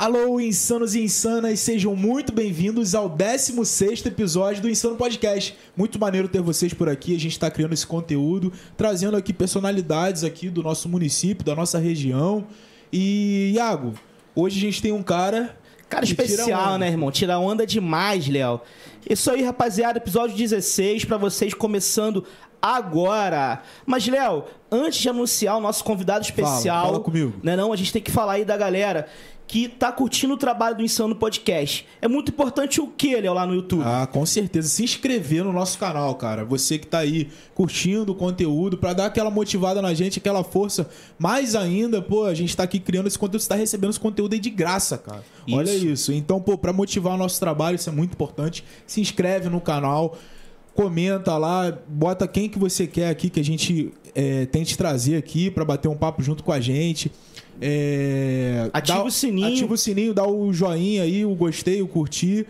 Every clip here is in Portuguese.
Alô, insanos e insanas, sejam muito bem-vindos ao 16 episódio do Insano Podcast. Muito maneiro ter vocês por aqui, a gente está criando esse conteúdo, trazendo aqui personalidades aqui do nosso município, da nossa região. E, Iago, hoje a gente tem um cara... Cara especial, né, irmão? Tira onda demais, Léo. Isso aí, rapaziada, episódio 16 pra vocês começando agora. Mas, Léo, antes de anunciar o nosso convidado especial, fala comigo. né, não, a gente tem que falar aí da galera que tá curtindo o trabalho do Insano Podcast. É muito importante o que, Léo, lá no YouTube? Ah, com certeza. Se inscrever no nosso canal, cara. Você que tá aí curtindo o conteúdo, pra dar aquela motivada na gente, aquela força. Mais ainda, pô, a gente tá aqui criando esse conteúdo, você tá recebendo esse conteúdo aí de graça, cara. Isso. Olha isso. Então, pô, pra motivar o nosso trabalho, isso é muito importante. Se inscreve no canal, comenta lá, bota quem que você quer aqui que a gente é, tente trazer aqui pra bater um papo junto com a gente. É, Ativa dá- o sininho. Ativa o sininho, dá o joinha aí, o gostei, o curtir.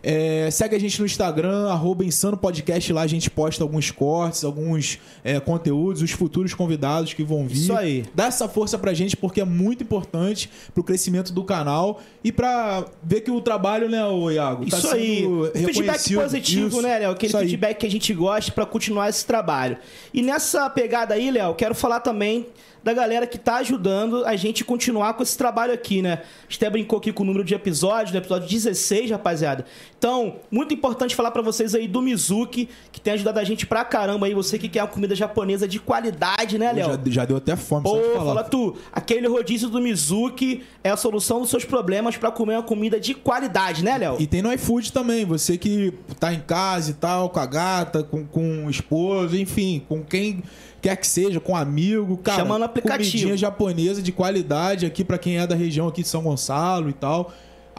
É, segue a gente no Instagram, arroba Insano Podcast. Lá a gente posta alguns cortes, alguns é, conteúdos, os futuros convidados que vão vir. Isso aí. Dá essa força pra gente, porque é muito importante pro crescimento do canal e pra ver que o trabalho, né, ô Iago, tá Isso sendo aí. Feedback positivo, Isso, né, Léo? Aquele isso aí. feedback que a gente gosta pra continuar esse trabalho. E nessa pegada aí, Léo, quero falar também da galera que tá ajudando a gente continuar com esse trabalho aqui, né? A gente até brincou aqui com o número de episódios, no episódio 16, rapaziada. Então, muito importante falar pra vocês aí do Mizuki, que tem ajudado a gente pra caramba aí. Você que quer uma comida japonesa de qualidade, né, Léo? Já, já deu até fome só Pô, falar. fala tu, aquele rodízio do Mizuki é a solução dos seus problemas pra comer uma comida de qualidade, né, Léo? E tem no iFood também, você que tá em casa e tal, com a gata, com, com o esposo, enfim, com quem quer que seja, com amigo, cara. Chama no aplicativo. Comidinha japonesa de qualidade aqui pra quem é da região aqui de São Gonçalo e tal.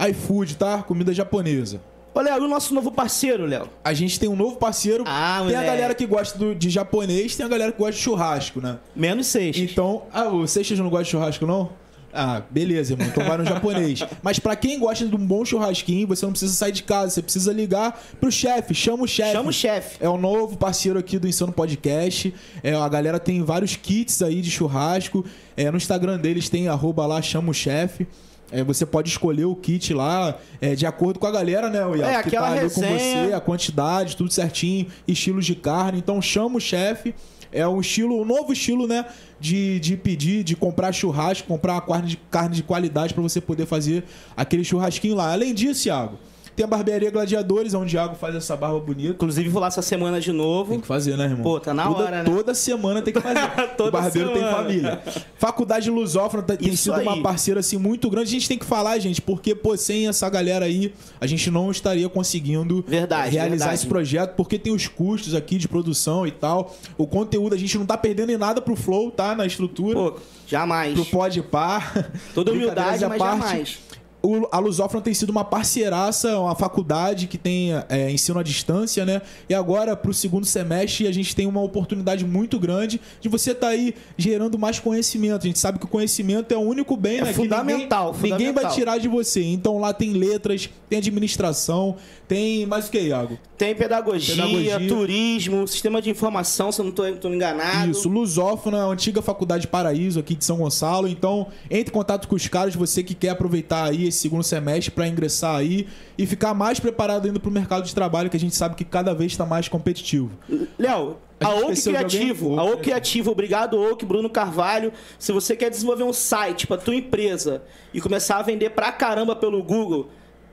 iFood, tá? Comida japonesa. Ô, Léo, e o nosso novo parceiro, Léo? A gente tem um novo parceiro. Ah, tem a galera que gosta do- de japonês, tem a galera que gosta de churrasco, né? Menos seis. Então, ah, o Seixas não gosta de churrasco, não? Ah, beleza, irmão. No japonês. Mas pra quem gosta de um bom churrasquinho, você não precisa sair de casa. Você precisa ligar pro chefe. Chama o chefe. Chama o chefe. É o novo parceiro aqui do Insano Podcast. É, a galera tem vários kits aí de churrasco. É, no Instagram deles tem arroba lá, chama o chefe. É, você pode escolher o kit lá é, de acordo com a galera, né, o Iago, É, que aquela tá ali com resenha. você, a quantidade, tudo certinho, estilos de carne. Então chama o chefe. É um estilo, um novo estilo, né? De, de pedir, de comprar churrasco, comprar uma carne de, carne de qualidade pra você poder fazer aquele churrasquinho lá. Além disso, Iago, tem a barbearia Gladiadores, onde o Iago faz essa barba bonita. Inclusive, vou lá essa semana de novo. Tem que fazer, né, irmão? Pô, tá na toda, hora, né? Toda semana tem que fazer. Toda o barbeiro tem semana. família. Faculdade Lusófona tá- tem Isso sido uma aí. parceira assim muito grande. A gente tem que falar, gente, porque pô, sem essa galera aí, a gente não estaria conseguindo Verdade, realizar verdade. esse projeto, porque tem os custos aqui de produção e tal. O conteúdo a gente não tá perdendo em nada pro Flow, tá? Na estrutura. Pô, jamais. Pro Pode Par. Toda humildade, mas parte. jamais. O, a Lusófona tem sido uma parceiraça, uma faculdade que tem é, ensino à distância, né? E agora, pro segundo semestre, a gente tem uma oportunidade muito grande de você estar aí gerando mais conhecimento. A gente sabe que o conhecimento é o único bem, É né? fundamental, que ninguém, ninguém vai fundamental. tirar de você. Então lá tem letras, tem administração, tem mais o que, Iago? Tem pedagogia, Pedagogia. turismo, sistema de informação, se eu não tô enganado. Isso, Lusófona, antiga Faculdade Paraíso aqui de São Gonçalo. Então, entre em contato com os caras, você que quer aproveitar aí esse segundo semestre para ingressar aí e ficar mais preparado ainda pro mercado de trabalho, que a gente sabe que cada vez está mais competitivo. Léo, A a alguém? Criativo, a Oak Criativo, obrigado Oak, Bruno Carvalho. Se você quer desenvolver um site para tua empresa e começar a vender pra caramba pelo Google,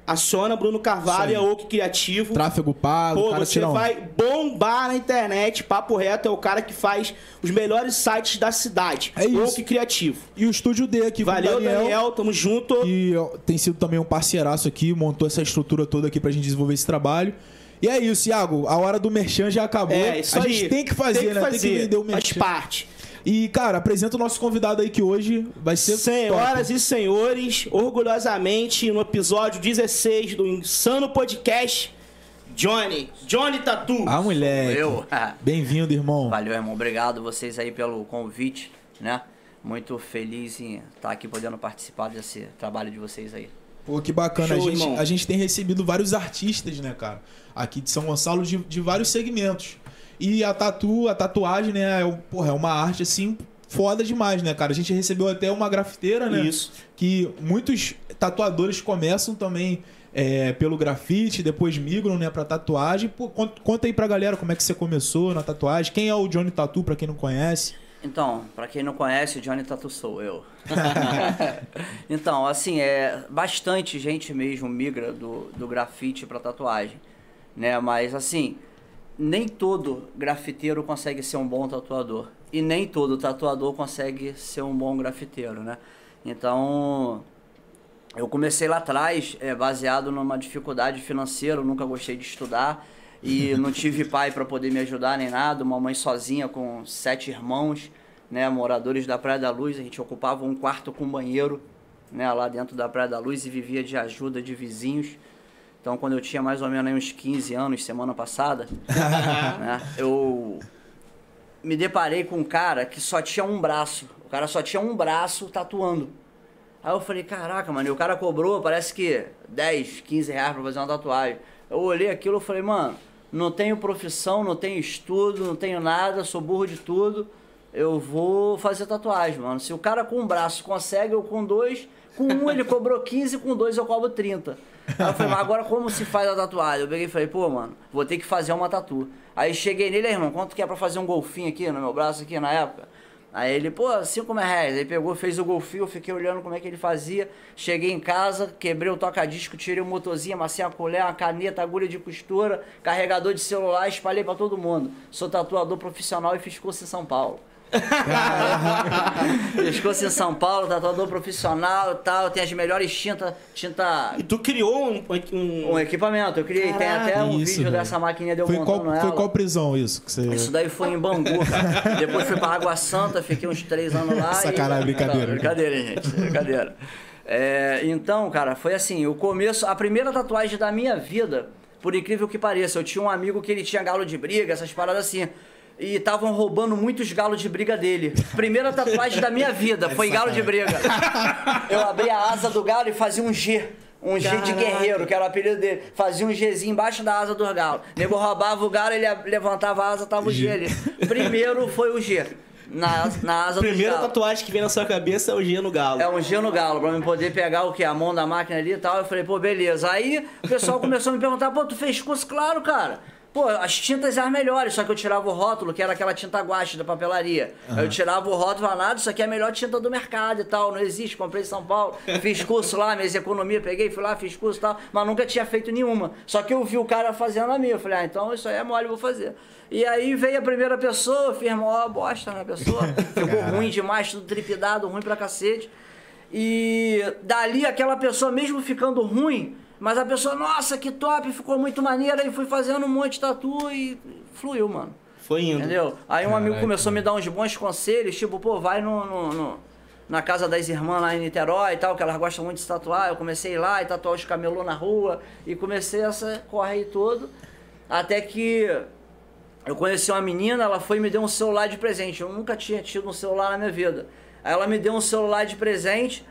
aciona Bruno Carvalho e aí. Oak Criativo. Tráfego pago, Pô, você tira um- vai bombar na internet. Papo reto é o cara que faz os melhores sites da cidade. É isso. Oak Criativo. E o Estúdio D aqui Valeu, com o Daniel. Daniel. Tamo junto. que ó, tem sido também um parceiraço aqui, montou essa estrutura toda aqui pra gente desenvolver esse trabalho. E é isso, Iago. A hora do merchan já acabou. É, isso a aí. gente tem que fazer, né? Tem que vender o Faz merchan. parte. E, cara, apresenta o nosso convidado aí que hoje vai ser. Senhoras top. e senhores, orgulhosamente, no episódio 16 do Insano Podcast, Johnny. Johnny Tatu. Ah, moleque. Eu. Bem-vindo, irmão. Valeu, irmão. Obrigado vocês aí pelo convite, né? Muito feliz em estar aqui podendo participar desse trabalho de vocês aí. Pô, que bacana. Show, a, gente, irmão. a gente tem recebido vários artistas, né, cara? Aqui de São Gonçalo, de, de vários segmentos. E a tatu, a tatuagem, né, é, porra, é uma arte, assim, foda demais, né, cara? A gente recebeu até uma grafiteira, né? Isso. Que muitos tatuadores começam também é, pelo grafite, depois migram, né, pra tatuagem. Pô, conta, aí pra galera como é que você começou na tatuagem. Quem é o Johnny Tatu, pra quem não conhece? Então, pra quem não conhece, Johnny Tatu sou eu. então, assim, é bastante gente mesmo migra do, do grafite pra tatuagem, né? Mas assim, nem todo grafiteiro consegue ser um bom tatuador e nem todo tatuador consegue ser um bom grafiteiro, né? Então, eu comecei lá atrás, é, baseado numa dificuldade financeira, eu nunca gostei de estudar e não tive pai para poder me ajudar nem nada, uma mãe sozinha com sete irmãos, né, moradores da Praia da Luz, a gente ocupava um quarto com banheiro, né, lá dentro da Praia da Luz e vivia de ajuda de vizinhos. Então, quando eu tinha mais ou menos uns 15 anos, semana passada, né, eu me deparei com um cara que só tinha um braço. O cara só tinha um braço tatuando. Aí eu falei, caraca, mano, e o cara cobrou, parece que 10, 15 reais pra fazer uma tatuagem. Eu olhei aquilo e falei, mano, não tenho profissão, não tenho estudo, não tenho nada, sou burro de tudo. Eu vou fazer tatuagem, mano. Se o cara com um braço consegue, eu com dois. Com um ele cobrou 15, com dois eu cobro 30. Aí eu falei, mas agora como se faz a tatuagem? Eu peguei e falei, pô, mano, vou ter que fazer uma tatu. Aí cheguei nele, irmão, quanto que é pra fazer um golfinho aqui no meu braço aqui na época? Aí ele, pô, 5 reais. Aí pegou, fez o golfinho, eu fiquei olhando como é que ele fazia. Cheguei em casa, quebrei o toca-disco, tirei o motorzinho, amassei a colher, uma caneta, agulha de costura, carregador de celular, espalhei pra todo mundo. Sou tatuador profissional e fiz curso em São Paulo. Curso em São Paulo, tatuador profissional e tal, tem as melhores tintas, tinta... E tu criou um. um... Um equipamento, eu criei, tem até um Isso, vídeo velho. dessa maquininha de eu Foi montando qual, ela. foi qual prisão isso? Que você... Isso daí foi em Bangu, cara. Depois fui pra Água Santa, fiquei uns três anos lá. Sacanagem, e... brincadeira. Não, brincadeira, gente. Brincadeira. É, então, cara, foi assim, o começo, a primeira tatuagem da minha vida, por incrível que pareça, eu tinha um amigo que ele tinha galo de briga, essas paradas assim. E estavam roubando muitos galos de briga dele. Primeira tatuagem da minha vida foi galo de briga. Eu abri a asa do galo e fazia um G. Um G de guerreiro, que era o apelido dele. Fazia um Gzinho embaixo da asa do galo. Nego roubava o galo, ele levantava a asa, tava o G ali. Primeiro foi o G. Na, na asa Primeira do galo. tatuagem que vem na sua cabeça é o G no galo. É um G no galo, pra mim poder pegar o que? A mão da máquina ali e tal. Eu falei, pô, beleza. Aí o pessoal começou a me perguntar, pô, tu fez curso? Claro, cara. Pô, as tintas eram melhores, só que eu tirava o rótulo, que era aquela tinta guache da papelaria. Aí eu tirava o rótulo falava, nada, isso aqui é a melhor tinta do mercado e tal, não existe, comprei em São Paulo, fiz curso lá, minhas economia, peguei, fui lá, fiz curso e tal, mas nunca tinha feito nenhuma. Só que eu vi o cara fazendo a minha, eu falei, ah, então isso aí é mole, eu vou fazer. E aí veio a primeira pessoa, fiz mó bosta na pessoa, ficou ruim demais, tudo tripidado, ruim pra cacete. E dali aquela pessoa, mesmo ficando ruim, mas a pessoa, nossa, que top, ficou muito maneira, e fui fazendo um monte de tatu e fluiu, mano. Foi indo. Entendeu? Aí um amigo Caraca, começou a me dar uns bons conselhos, tipo, pô, vai no, no- no- na casa das irmãs lá em Niterói e tal, que elas gostam muito de se tatuar. Eu comecei a ir lá e tatuar os camelô na rua e comecei essa corre aí todo. Até que eu conheci uma menina, ela foi e me deu um celular de presente. Eu nunca tinha tido um celular na minha vida. Aí ela me deu um celular de presente.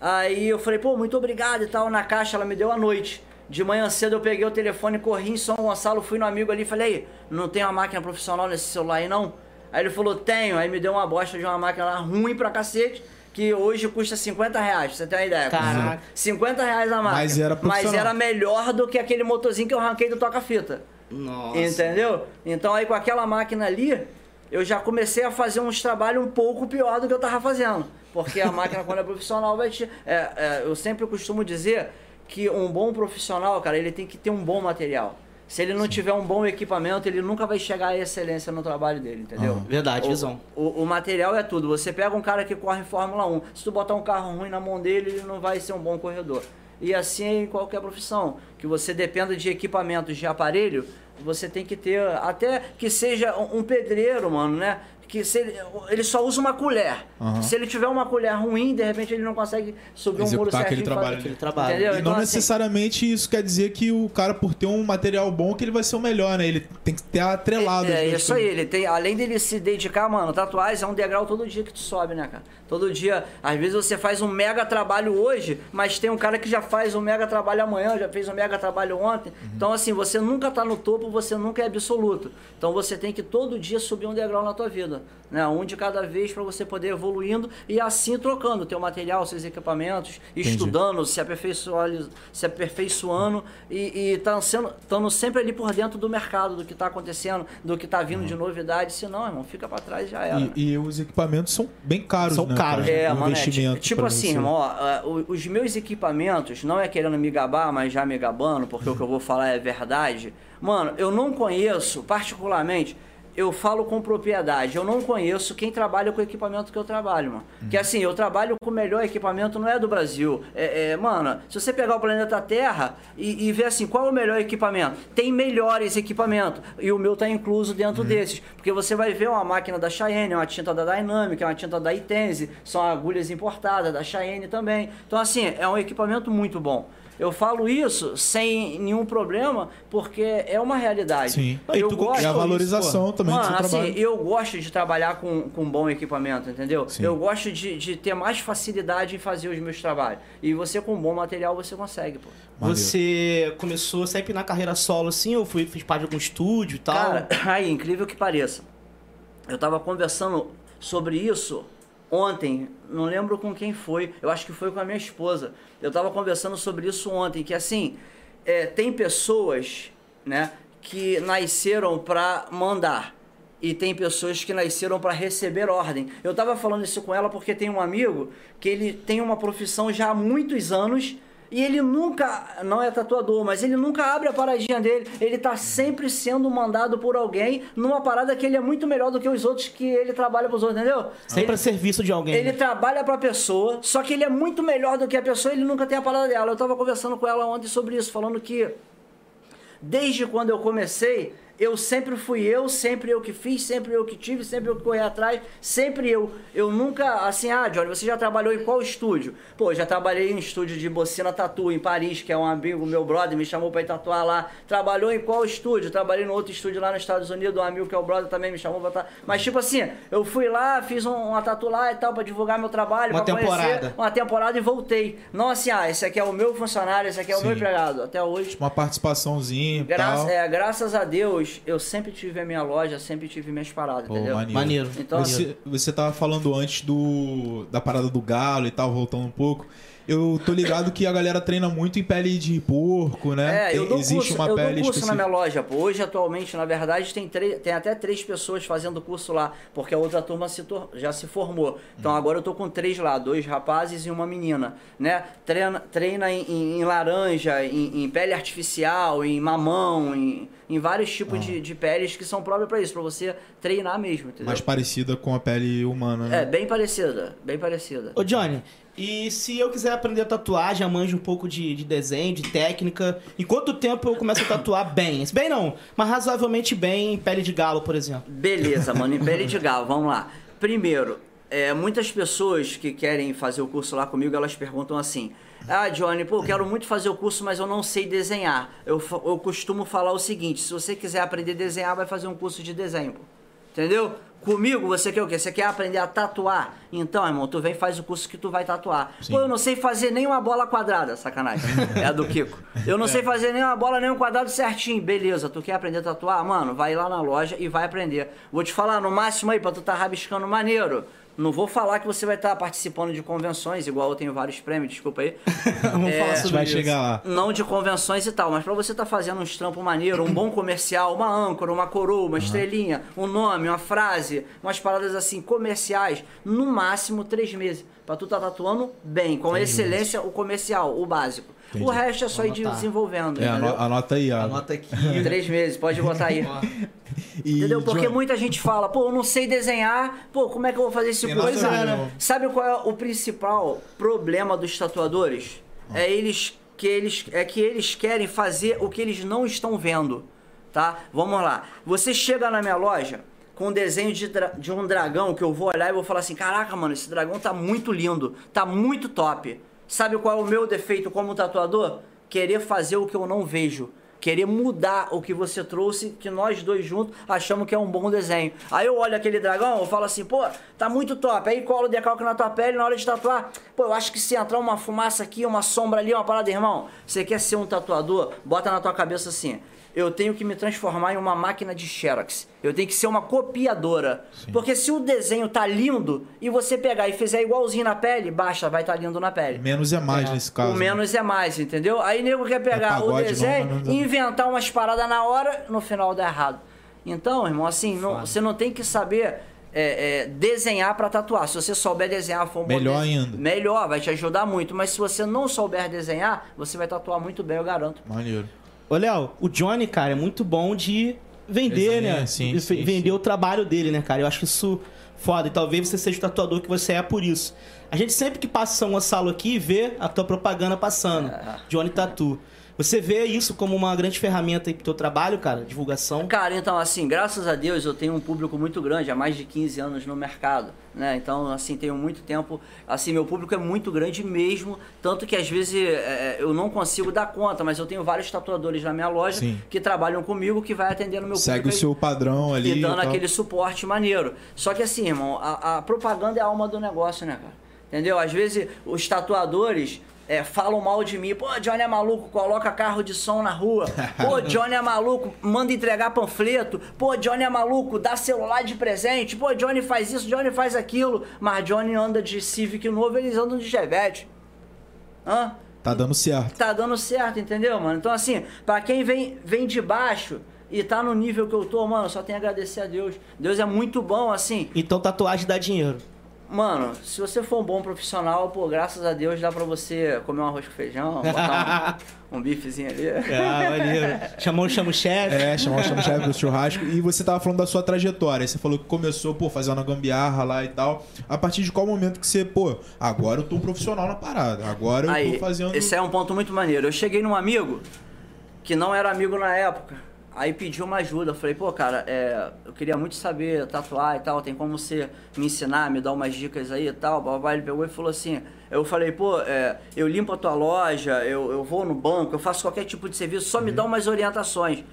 Aí eu falei, pô, muito obrigado e tal. Na caixa ela me deu à noite. De manhã cedo eu peguei o telefone, corri em São Gonçalo, fui no amigo ali e falei, "Ei, não tem uma máquina profissional nesse celular aí não? Aí ele falou, tenho. Aí me deu uma bosta de uma máquina lá ruim pra cacete, que hoje custa 50 reais, pra você ter uma ideia. Caraca. 50 reais a máquina. Mas era Mas era melhor do que aquele motorzinho que eu arranquei do toca-fita. Nossa. Entendeu? Então aí com aquela máquina ali, eu já comecei a fazer uns trabalhos um pouco pior do que eu tava fazendo. Porque a máquina, quando é profissional, vai te. é, é, eu sempre costumo dizer que um bom profissional, cara, ele tem que ter um bom material. Se ele não tiver um bom equipamento, ele nunca vai chegar à excelência no trabalho dele, entendeu? Aham. Verdade, O- visão. O, o material é tudo. Você pega um cara que corre em Fórmula 1, se tu botar um carro ruim na mão dele, ele não vai ser um bom corredor. E assim é em qualquer profissão, que você dependa de equipamentos de aparelho, você tem que ter, até que seja um pedreiro, mano, né? Que se ele, ele só usa uma colher. Aham. Se ele tiver uma colher ruim, de repente ele não consegue subir um muro Executar aquele certinho e trabalho. Aquele trabalho. Entendeu? E Então, não assim, necessariamente isso quer dizer que o cara, por ter um material bom, que ele vai ser o melhor, né? Ele tem que ter atrelado. É, é isso aí, ele tem, além dele se dedicar, mano, tatuagem é um degrau todo dia que tu sobe, né, cara? Todo dia, às vezes você faz um mega trabalho hoje, mas tem um cara que já faz um mega trabalho amanhã, já fez um mega trabalho ontem. Uhum. Então, assim, você nunca tá no topo, você nunca é absoluto. Então você tem que todo dia subir um degrau na tua vida. Precisa. Né? Um de cada vez para você poder evoluindo e assim trocando teu material, seus equipamentos, Entendi. estudando, se aperfeiçoando, se aperfeiçoando e estando sendo, tando sempre ali por dentro do mercado, do que está acontecendo, do que está vindo de novidade. Senão, irmão, fica para trás e já era. E, e os equipamentos são bem caros, São né? caros, cara? É, O mano, é, tipo assim, você. irmão, ó, o- os meus equipamentos, não é querendo me gabar, mas já me gabando, porque o que eu vou falar é verdade. Mano, eu não conheço, particularmente, eu falo com propriedade, eu não conheço quem trabalha com o equipamento que eu trabalho, mano. Que assim, eu trabalho com o melhor equipamento, não é do Brasil. É, é, mano, se você pegar o planeta Terra e, e ver assim, qual é o melhor equipamento? Tem melhores equipamentos. E o meu tá incluso dentro desses. Porque você vai ver uma máquina da Cheyenne, uma tinta da Dynamic, uma tinta da Itense, são agulhas importadas da Cheyenne também. Então, assim, é um equipamento muito bom. Eu falo isso sem nenhum problema, porque é uma realidade. Sim. Ah, e Eu tu gosto E a isso, valorização também do Mano, seu assim, trabalho. eu gosto de trabalhar com, com bom equipamento, entendeu? Sim. Eu gosto de, de ter mais facilidade em fazer os meus trabalhos. E você com bom material, você consegue, pô. Maneiro. Você começou sempre na carreira solo assim, ou foi, fez parte de algum estúdio e tal? Cara, aí, incrível que pareça. Eu tava conversando sobre isso ontem, não lembro com quem foi, eu acho que foi com a minha esposa. Eu tava conversando sobre isso ontem, que assim, é, tem pessoas, né, que nasceram pra mandar. E tem pessoas que nasceram para receber ordem. Eu tava falando isso com ela porque tem um amigo que ele tem uma profissão já há muitos anos e ele nunca, não é tatuador, mas ele nunca abre a paradinha dele. Ele tá sempre sendo mandado por alguém numa parada que ele é muito melhor do que os outros que ele trabalha pros outros, entendeu? Sempre a serviço de alguém. Ele trabalha pra pessoa, só que ele é muito melhor do que a pessoa, ele nunca tem a parada dela. Eu tava conversando com ela ontem sobre isso, falando que desde quando eu comecei, eu sempre fui eu, sempre eu que fiz, sempre eu que tive, sempre eu que corri atrás, sempre eu. Eu nunca, assim, ah, Johnny, você já trabalhou em qual estúdio? Pô, já trabalhei em estúdio de Bocina Tatu, em Paris, que é um amigo meu brother, me chamou pra ir tatuar lá. Trabalhou em qual estúdio? Trabalhei no outro estúdio lá nos Estados Unidos, um amigo que é o brother também me chamou pra tatuar. Mas, tipo assim, eu fui lá, fiz um, uma tatu lá e tal, pra divulgar meu trabalho, Uma pra temporada. conhecer uma temporada e voltei. Não assim, ah, esse aqui é o meu funcionário, esse aqui é o Sim. meu empregado. Até hoje, Uma participaçãozinha Graças, tal. é, graças a Deus, eu sempre tive a minha loja, sempre tive minhas paradas, Pô, entendeu? maneiro. Maneiro. Então, Você, você tava falando antes do da parada do galo e tal, voltando um pouco. Eu tô ligado que a galera treina muito em pele de porco, né? É, eu dou existe curso, uma eu pele dou curso na específica. minha loja, pô. Hoje, atualmente, na verdade, tem, três, tem até três pessoas fazendo curso lá, porque a outra turma se tor- já se formou. Então agora eu tô com três lá, dois rapazes e uma menina, né? Treina, treina em, em- em laranja, em, em pele artificial, em mamão, em, em vários tipos de, de peles que são próprias pra isso, pra você treinar mesmo, entendeu? Mais parecida com a pele humana, né? É, bem parecida, bem parecida. Ô Johnny, e se eu quiser aprender tatuagem, eu manjo um pouco de, de desenho, de técnica, em quanto tempo eu começo a tatuar bem? Bem não, mas razoavelmente bem em pele de galo, por exemplo. Beleza, mano, em pele de galo, vamos lá. Primeiro, é, muitas pessoas que querem fazer o curso lá comigo, elas perguntam assim: Ah, Johnny, pô, quero muito fazer o curso, mas eu não sei desenhar. Eu, eu costumo falar o seguinte: se você quiser aprender a desenhar, vai fazer um curso de desenho. Entendeu? Comigo, você quer o quê? Você quer aprender a tatuar? Então, irmão, tu vem e faz o curso que tu vai tatuar. Sim. Pô, eu não sei fazer nem uma bola quadrada, sacanagem. É a do Kiko. Eu não sei fazer nem uma bola, nem um quadrado certinho. Beleza, tu quer aprender a tatuar? Mano, vai lá na loja e vai aprender. Vou te falar, no máximo aí, pra tu tá rabiscando maneiro. Não vou falar que você vai estar participando de convenções, igual eu tenho vários prêmios, desculpa aí. Vamos É, falar sobre vai isso. chegar lá. Não de convenções e tal, mas pra você tá fazendo uns trampos maneiro, um bom comercial, uma âncora, uma coroa, uma estrelinha, um nome, uma frase, umas paradas assim comerciais, no máximo três meses. Pra tu tá tatuando bem, com excelência o comercial, o básico. O Entendi. resto é só ir desenvolvendo, É, entendeu? anota aí, Iago. Anota aqui. Três meses, pode botar aí. E, Entendeu? Porque muita gente fala, pô, eu não sei desenhar, pô, como é que eu vou fazer esse noção Sabe- nenhuma. Sabe qual é o principal problema dos tatuadores? Ah. É eles que eles é que eles querem fazer o que eles não estão vendo, tá? Vamos lá. Você chega na minha loja com um desenho de, de um dragão que eu vou olhar e vou falar assim: "Caraca, mano, esse dragão tá muito lindo, tá muito top". Sabe qual é o meu defeito como tatuador? Querer fazer o que eu não vejo querer mudar o que você trouxe, que nós dois juntos achamos que é um bom desenho. Aí eu olho aquele dragão, eu falo assim, pô, tá muito top. Aí colo o decalque na tua pele na hora de tatuar. Pô, eu acho que se entrar uma fumaça aqui, uma sombra ali, uma parada, irmão, você quer ser um tatuador? Bota na tua cabeça assim. Eu tenho que me transformar em uma máquina de Xerox. Eu tenho que ser uma copiadora. Porque se o desenho tá lindo e você pegar e fizer igualzinho na pele, basta, vai estar tá lindo na pele. Menos é mais É. nesse caso. O menos é mais, entendeu? Aí nego quer pegar o pagode, desenho não, mas e inventar umas paradas na hora, no final dá errado. Então, irmão, assim, você não tem que saber é, é, desenhar pra tatuar. Se você souber desenhar, for um Melhor ainda. Melhor, vai te ajudar muito. Mas se você não souber desenhar, você vai tatuar muito bem, eu garanto. Maneiro. Ô, Léo, o Johnny, cara, é muito bom de vender, Desenhar, né? sim, De sim, vender sim. o trabalho dele, né, cara? Eu acho isso foda. E talvez você seja o tatuador que você é por isso. A gente sempre que passa São Gonçalo aqui vê a tua propaganda passando. É. Johnny Tatu. Você vê isso como uma grande ferramenta aí pro teu trabalho, cara? Divulgação? Cara, então, assim, graças a Deus eu tenho um público muito grande, há mais de 15 anos no mercado, né? Então, assim, tenho muito tempo. Assim, meu público é muito grande mesmo, tanto que às vezes é, eu não consigo dar conta, mas eu tenho vários tatuadores na minha loja Sim. que trabalham comigo, que vai atendendo meu Segue o público. aí. seu padrão ali. e dando aquele suporte maneiro. Só que assim, irmão, a, a propaganda é a alma do negócio, né, cara? Entendeu? Às vezes os tatuadores é, falam mal de mim. Pô, Johnny é maluco, coloca carro de som na rua. Pô, Johnny é maluco, manda entregar panfleto. Pô, Johnny é maluco, dá celular de presente. Pô, Johnny faz isso, Johnny faz aquilo. Mas Johnny anda de Civic novo, eles andam de Chevette. Hã? Tá dando certo. tá dando certo, entendeu, mano? Então, assim, pra quem vem, vem de baixo e tá no nível que eu tô, mano, só tem a agradecer a Deus. Deus é muito bom, assim. Então tatuagem dá dinheiro. Mano, se você for um bom profissional, pô, graças a Deus dá pra você comer um arroz com feijão, botar um, um bifezinho ali. Ah, maneiro. Chamou, o chefe. É, chamar o chama-chefe do churrasco. E você tava falando da sua trajetória. Você falou que começou, pô, fazendo a gambiarra lá e tal. A partir de qual momento que você, pô, agora eu tô um profissional na parada. Agora eu Aí, tô fazendo. esse é um ponto muito maneiro. Eu cheguei num amigo que não era amigo na época. Aí pediu uma ajuda. Eu falei, pô, cara, é, eu queria muito saber tatuar e tal. Tem como você me ensinar, me dar umas dicas aí e tal? Babá, ele pegou e falou assim. Eu falei, pô, é, eu limpo a tua loja, eu, eu vou no banco, eu faço qualquer tipo de serviço, só me dá umas orientações.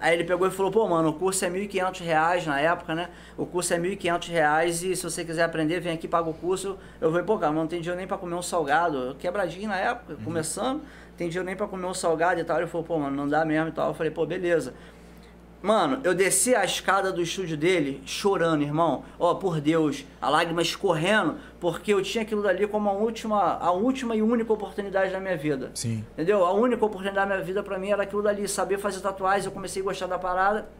Aí ele pegou e falou, pô, mano, o curso é 1.500 reais na época, né? O curso é 1.500 reais e se você quiser aprender, vem aqui, paga o curso. Eu falei, pô, cara, mas não tem dinheiro nem pra comer um salgado. Eu Quebradinho na época, começando, tem dinheiro nem pra comer um salgado e tal. Ele falou, pô, mano, não dá mesmo e tal. Eu falei, pô, beleza. Mano, eu desci a escada do estúdio dele chorando, irmão. Ó, por Deus, a lágrima escorrendo, porque eu tinha aquilo dali como a última, a última e única oportunidade da minha vida. Sim. Entendeu? A única oportunidade da minha vida pra mim era aquilo dali, saber fazer tatuagens. Eu comecei a gostar da parada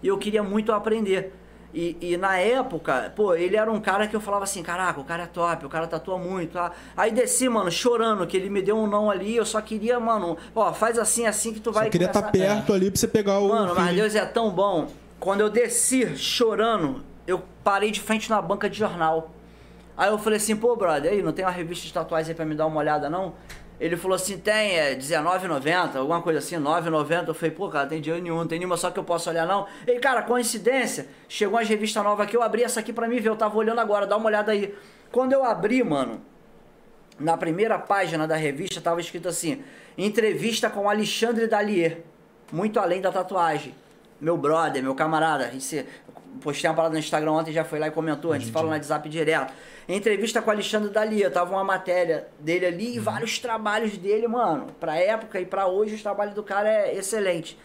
e eu queria muito aprender. E, e na época, pô, ele era um cara que eu falava assim: caraca, o cara é top, o cara tatua muito. Tá? Aí desci, mano, chorando, que ele me deu um não ali. Eu só queria, mano, ó, faz assim, assim que tu vai Só queria estar começar- perto ali pra você pegar o. Mano, mas. Deus é tão bom. Quando eu desci chorando, eu parei de frente na banca de jornal. Aí eu falei assim, pô, brother, aí, não tem uma revista de tatuagens aí pra me dar uma olhada, não? Ele falou assim, tem, é R$19,90, alguma coisa assim, R$9,90. Eu falei, pô, cara, tem dinheiro nenhum, não tem nenhuma só que eu posso olhar, não. E, cara, coincidência, chegou uma revista nova aqui, eu abri essa aqui pra mim ver, eu tava olhando agora, dá uma olhada aí. Quando eu abri, mano, na primeira página da revista tava escrito assim: entrevista com Alexandre Dalier, muito além da tatuagem. Meu brother, meu camarada, esse, postei uma parada no Instagram ontem, já foi lá e comentou, a gente fala no WhatsApp direto. Entrevista com Alexandre Dalier, tava uma matéria dele ali e vários trabalhos dele, mano. Pra época e pra hoje, os trabalhos do cara é excelente.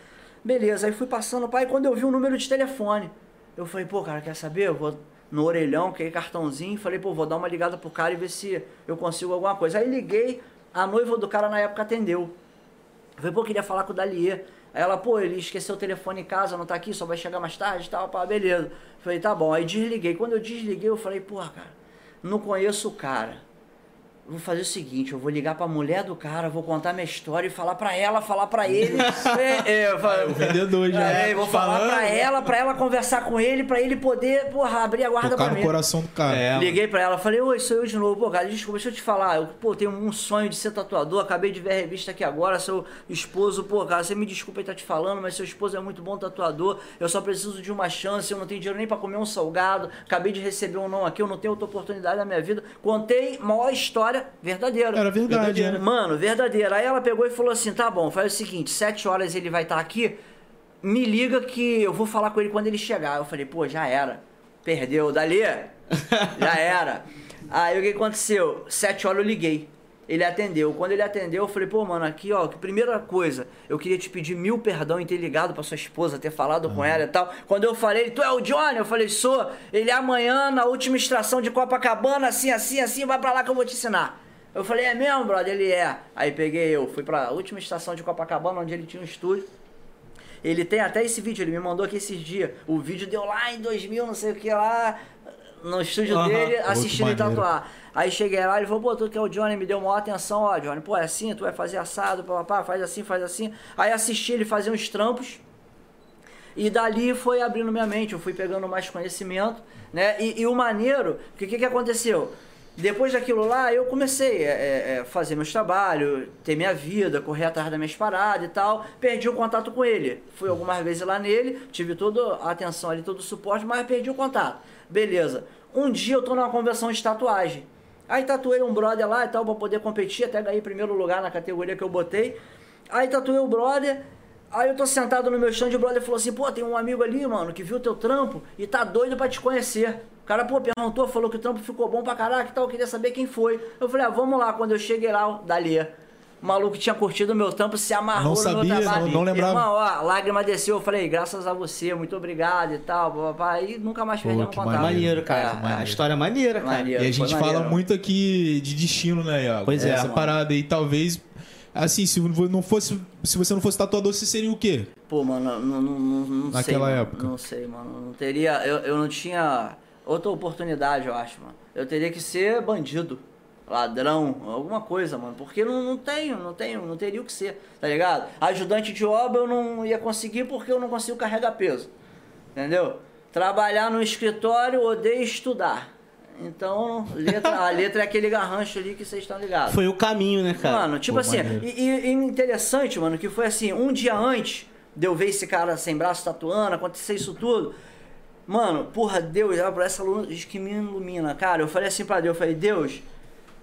Beleza, aí fui passando, pai, quando eu vi o número de telefone, eu falei, pô, cara, quer saber? Eu vou no orelhão, aquele cartãozinho, falei, pô, vou dar uma ligada pro cara e ver se eu consigo alguma coisa. Aí liguei, a noiva do cara na época atendeu. Eu falei, pô, queria falar com o Dalier. Aí ela, pô, ele esqueceu o telefone em casa, não tá aqui, só vai chegar mais tarde e tal, pá, beleza. Falei, tá bom. Aí desliguei. Quando eu desliguei, eu falei, pô, cara, não conheço o cara. Vou fazer o seguinte, eu vou ligar pra mulher do cara, vou contar minha história e falar pra ela, falar pra ele. é, é, eu falei, O vendedor já. é, vou falar pra ela, pra ela conversar com ele, pra ele poder, porra, abrir a guarda Tocar pra no mim. coração do cara. É. Liguei pra ela, falei, oi, sou eu de novo. Pô, cara, desculpa, deixa eu te falar. Eu, pô, tenho um sonho de ser tatuador, acabei de ver a revista aqui agora, seu esposo, pô, cara, você me desculpa aí tá te falando, mas seu esposo é muito bom tatuador, eu só preciso de uma chance, eu não tenho dinheiro nem pra comer um salgado, acabei de receber um não aqui, eu não tenho outra oportunidade na minha vida. Contei maior história verdadeira. Era verdade, Verdadeira. né? Mano, verdadeira. Aí ela pegou e falou assim: tá bom, faz o seguinte, sete horas ele vai estar aqui, me liga que eu vou falar com ele quando ele chegar. Eu falei, pô, já era. Perdeu, dali? já era. Aí o que aconteceu? Sete horas eu liguei. Ele atendeu. Quando ele atendeu, eu falei, pô, mano, aqui, ó, que primeira coisa, eu queria te pedir mil perdão em ter ligado pra sua esposa, ter falado com ela e tal. Quando eu falei, tu é o Johnny? Eu falei, sou. Ele amanhã, na última extração de Copacabana, assim, assim, assim, vai pra lá que eu vou te ensinar. Eu falei, é mesmo, brother? Ele é. Aí peguei eu, fui pra última estação de Copacabana, onde ele tinha um estúdio. Ele tem até esse vídeo, ele me mandou aqui esses dias. O vídeo deu lá em 2000, não sei o que lá, no estúdio Aham. dele, assistindo ele maneiro. tatuar. Aí cheguei lá, ele falou, pô, tu que é o Johnny, me deu maior atenção, ó, Johnny, pô, é assim, tu vai fazer assado, papapá, faz assim, faz assim. Aí assisti ele fazer uns trampos. E dali foi abrindo minha mente, eu fui pegando mais conhecimento, né? E, e o maneiro, o que, que aconteceu? Depois daquilo lá, eu comecei a é, é, fazer meus trabalhos, ter minha vida, correr atrás das minhas paradas e tal. Perdi o contato com ele. Fui algumas vezes lá nele, tive toda a atenção ali, todo o suporte, mas perdi o contato. Beleza. Um dia eu tô numa convenção de tatuagem. Aí tatuei um brother lá e tal, pra poder competir, até ganhei primeiro lugar na categoria que eu botei. Aí tatuei o brother, aí eu tô sentado no meu stand e o brother falou assim, pô, tem um amigo ali, mano, que viu teu trampo e tá doido pra te conhecer. O cara, pô, perguntou, falou que o trampo ficou bom pra caraca e tal, queria saber quem foi. Eu falei, ah, vamos lá, quando eu cheguei lá, dali. O maluco tinha curtido o meu trampo, se amarrou Não no meu sabia, trabalho. não- não lembrava. Irmão, ó, a lágrima desceu, eu falei, graças a você, muito obrigado e tal, papapá. E nunca mais perdemos que contato. Maneiro, cara. É, A maneiro. história é maneira, cara. Maneiro. E a gente fala maneiro. muito aqui de destino, né, Iago? Pois é, Essa mano. parada aí, talvez. Assim, se não fosse. Se você não fosse tatuador, você seria o quê? Pô, mano, não, não, não, não sei. Naquela mano. época. Não sei, mano. Não teria. Eu, eu não tinha outra oportunidade, eu acho, mano. Eu teria que ser bandido, ladrão, alguma coisa, mano. Porque não, não tenho, não tenho, não teria o que ser, tá ligado? Ajudante de obra eu não ia conseguir porque eu não consigo carregar peso. Entendeu? Trabalhar no escritório, odeio estudar. Então, letra, a letra é aquele garrancho ali que vocês estão ligados. Foi o caminho, né, cara? Mano, tipo Pô, assim, e, e- interessante, mano, que foi assim, um dia antes de eu ver esse cara sem braço tatuando, acontecer isso tudo. Mano, porra, Deus, por essa luz que me ilumina, cara. Eu falei assim pra Deus, eu falei, Deus,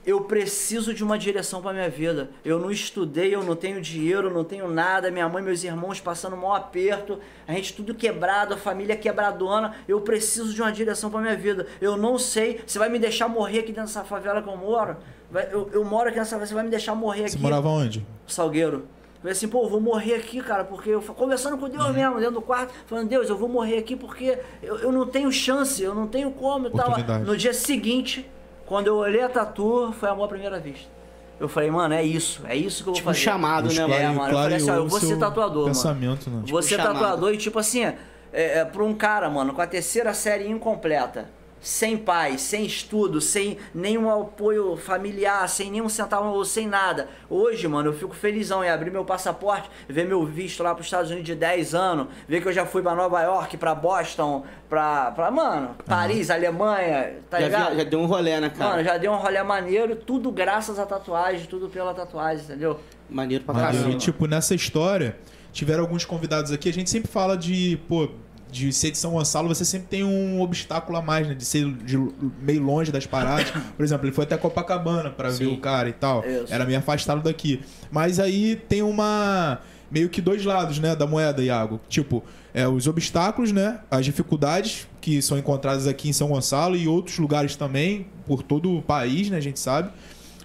eu preciso de uma direção pra minha vida. Eu não estudei, eu não tenho dinheiro, eu não tenho nada. Minha mãe, meus irmãos passando maior aperto, a gente tudo quebrado, a família quebradona. Eu preciso de uma direção pra minha vida. Eu não sei, você vai me deixar morrer aqui dentro dessa favela que eu moro? Vai- eu, eu moro aqui nessa favela, você vai me deixar morrer aqui? Você morava onde? Salgueiro. Falei assim, pô, eu vou morrer aqui, cara, porque eu conversando com Deus mesmo, dentro do quarto, falando, Deus, eu vou morrer aqui porque eu, eu não tenho chance, eu não tenho como e tal. No dia seguinte, quando eu olhei a tatu, foi amor à primeira vista. Eu falei, mano, é isso, é isso que eu vou Tipo fazer. chamado, né, mano? É, mano, eu falei assim, ó, eu vou ser tatuador, mano. pensamento, né? Vou ser chamado. tatuador e tipo assim, é, é, pra um cara, mano, com a terceira série incompleta, sem pai, sem estudo, sem nenhum apoio familiar, sem nenhum centavo, sem nada. Hoje, mano, eu fico felizão em abrir meu passaporte, ver meu visto lá pros Estados Unidos de 10 anos, ver que eu já fui pra Nova York, pra Boston, pra, pra mano, Paris, Alemanha, tá já, ligado? já, já deu um rolê, né, cara? Mano, já deu um rolê maneiro, tudo graças à tatuagem, tudo pela tatuagem, entendeu? Maneiro pra caramba. E, tipo, nessa história, tiveram alguns convidados aqui. A gente sempre fala de, pô, de ser de São Gonçalo, você sempre tem um obstáculo a mais, né? De ser de meio longe das paradas. Por exemplo, ele foi até Copacabana pra ver o cara e tal. Isso. Era meio afastado daqui. Mas aí tem uma. Meio que dois lados, né, da moeda, Iago. Tipo, é, os obstáculos, né? As dificuldades que são encontradas aqui em São Gonçalo e outros lugares também, por todo o país, né? A gente sabe.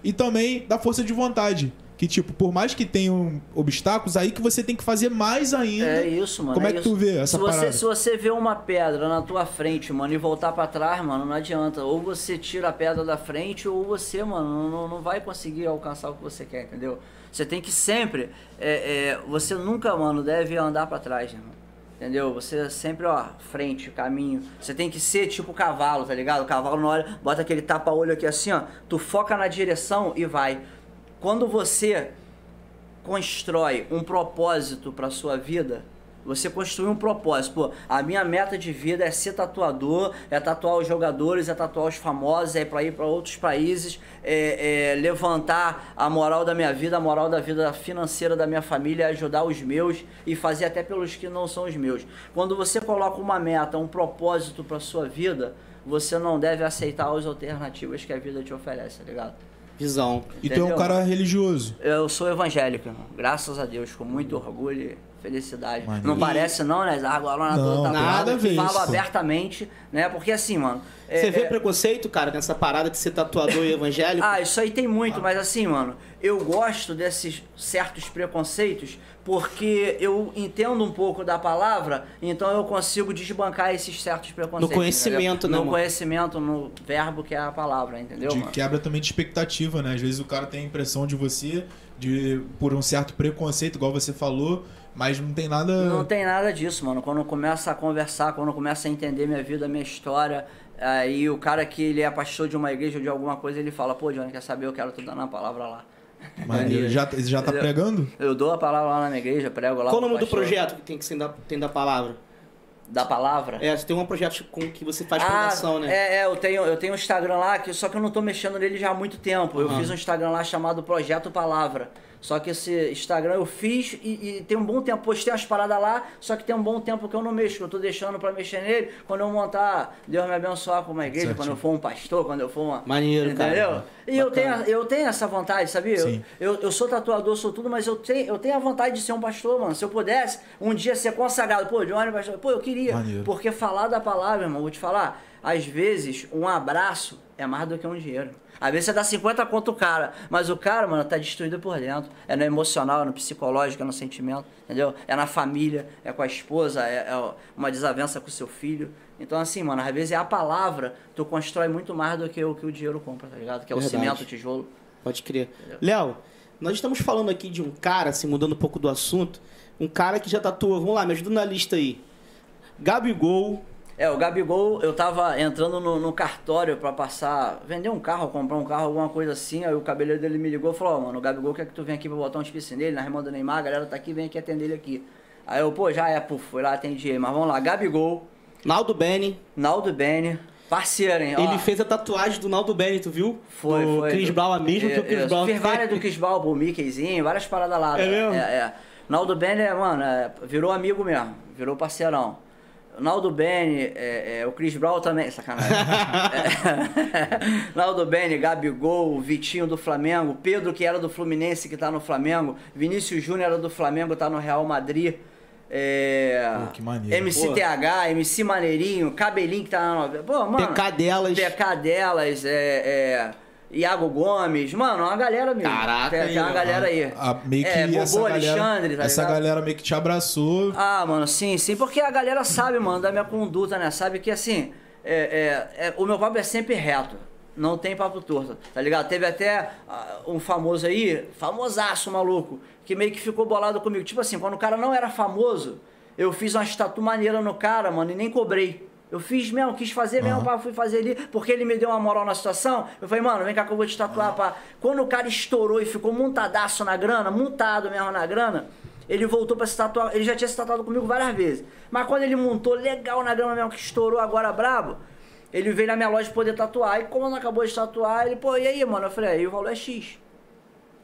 E também da força de vontade. Que, tipo, por mais que tenham obstáculos, aí que você tem que fazer mais ainda. É isso, mano. Como é que isso. tu vê essa se você, parada? Se você vê uma pedra na tua frente, mano, e voltar pra trás, mano, não adianta. Ou você tira a pedra da frente, ou você, mano, não, não vai conseguir alcançar o que você quer, entendeu? Você tem que sempre. é, é, você nunca, mano, deve andar pra trás, irmão. Entendeu? Você sempre, ó, frente, caminho. Você tem que ser tipo cavalo, tá ligado? O cavalo na hora, bota aquele tapa-olho aqui assim, ó. Tu foca na direção e vai. Quando você constrói um propósito para sua vida, você construi um propósito. Pô, a minha meta de vida é ser tatuador, é tatuar os jogadores, é tatuar os famosos, é para ir para outros países, é, é levantar a moral da minha vida, a moral da vida financeira da minha família, ajudar os meus e fazer até pelos que não são os meus. Quando você coloca uma meta, um propósito para sua vida, você não deve aceitar as alternativas que a vida te oferece, tá ligado? Visão. E tu é um cara religioso. Eu sou evangélico, irmão. Graças a Deus, com muito orgulho felicidade. Maneiro. Não parece não, né? Ah, agora na Não, toda nada a ver Falo isso. abertamente, né? Porque assim, mano... é- Você vê é- preconceito, cara, nessa parada de ser tatuador e evangélico? Ah, isso aí tem muito, mas assim, mano, eu gosto desses certos preconceitos porque eu entendo um pouco da palavra, então eu consigo desbancar esses certos preconceitos. No conhecimento, né, No mano? conhecimento, no verbo que é a palavra, entendeu, De mano? quebra também de expectativa, né? Às vezes o cara tem a impressão de você de por um certo preconceito, igual você falou, mas não tem nada. Não tem nada disso, mano. Quando começa a conversar, quando começa a entender minha vida, minha história, aí o cara que ele é pastor de uma igreja ou de alguma coisa, ele fala, pô, Johnny, quer saber? Eu quero tu dando a palavra lá. Maneiro. Já, já tá pregando? Eu dou a palavra lá na minha igreja, prego lá. Qual o nome do projeto que tem que ser da, tem da palavra? Da palavra? É, você tem um projeto com que você faz Ah, pregação, né? É, é, eu tenho, eu tenho um Instagram lá, que, só que eu não tô mexendo nele já há muito tempo. Eu Aham. fiz um Instagram lá chamado Projeto Palavra. Só que esse Instagram eu fiz e, e tem um bom tempo, postei umas paradas lá, só que tem um bom tempo que eu não mexo, que eu tô deixando pra mexer nele quando eu montar, Deus me abençoar com uma igreja, Certinho. quando eu for um pastor, quando eu for uma. Maneiro, cara. Entendeu? E eu tenho, eu tenho essa vontade, sabia? Eu, Sim. eu, eu sou tatuador, sou tudo, mas eu tenho, eu tenho a vontade de ser um pastor, mano. Se eu pudesse um dia ser consagrado, pô, Johnny, pastor, pô, eu queria. Maneiro. Porque falar da palavra, irmão, vou te falar, às vezes um abraço é mais do que um dinheiro. Às vezes você dá 50 conto o cara, mas o cara, mano, tá destruído por dentro. É no emocional, é no psicológico, é no sentimento, entendeu? É na família, é com a esposa, é, é uma desavença com o seu filho. Então, assim, mano, às vezes é a palavra, tu constrói muito mais do que o que o dinheiro compra, tá ligado? Que é o Verdade. cimento, o tijolo. Pode crer. Léo, nós estamos falando aqui de um cara, assim, mudando um pouco do assunto, um cara que já tatuou, vamos lá, me ajuda na lista aí. Gabigol, É, o Gabigol, eu tava entrando no, no cartório pra passar, vender um carro, comprar um carro, alguma coisa assim, aí o cabeleireiro dele me ligou e falou, ó, mano, o Gabigol quer que tu venha aqui pra botar um piercing nele, na irmã do Neymar, a galera tá aqui, vem aqui atender ele aqui. Aí eu, pô, já é, puf, fui lá, atendi ele, mas vamos lá, Gabigol, Naldo Beni, Naldo Bene, parceiro, hein, ó. ele fez a tatuagem do Naldo Beni, tu viu? Foi, do foi. Chris Brown, a mesma que o Chris eu Brown tem. várias do Chris Brown, o Mickeyzinho, várias paradas lá. É mesmo? É, é. Naldo mano, é, virou amigo mesmo, virou parceirão. Naldo Bene, é, é, o Chris Brown também, sacanagem. é, Naldo Bene, Gabigol, Vitinho do Flamengo, Pedro que era do Fluminense que tá no Flamengo, Vinícius Júnior era do Flamengo, tá no Real Madrid. É, Pô, que maneiro. MCTH, MC Maneirinho, Cabelinho que tá na novela. Pô, mano. PK delas. PK delas, é, é, Iago Gomes, mano, uma galera mesmo. Caraca, tem, tem uma galera aí. A- meio que é, Bobô essa galera, Alexandre, tá essa galera meio que te abraçou. Ah, mano, sim, sim, porque a galera sabe, mano, da minha conduta, né? Sabe que assim, é, é, é, o meu papo é sempre reto. Não tem papo torto, tá ligado? Teve até ah, um famoso aí, famosaço maluco, que meio que ficou bolado comigo. Tipo assim, quando o cara não era famoso, eu fiz uma tatu maneira no cara, mano, e nem cobrei. Eu fiz mesmo, quis fazer mesmo, Aham. pá, fui fazer ali, porque ele me deu uma moral na situação. Eu falei, mano, vem cá que eu vou te tatuar, pá. Quando o cara estourou e ficou montadaço na grana, montado mesmo na grana, ele voltou pra se tatuar. Ele já tinha se tatuado comigo várias vezes. Mas quando ele montou legal na grana mesmo, que estourou agora brabo, ele veio na minha loja poder tatuar. E como não acabou de tatuar, ele, pô, e aí, mano? Eu falei, aí o valor é X.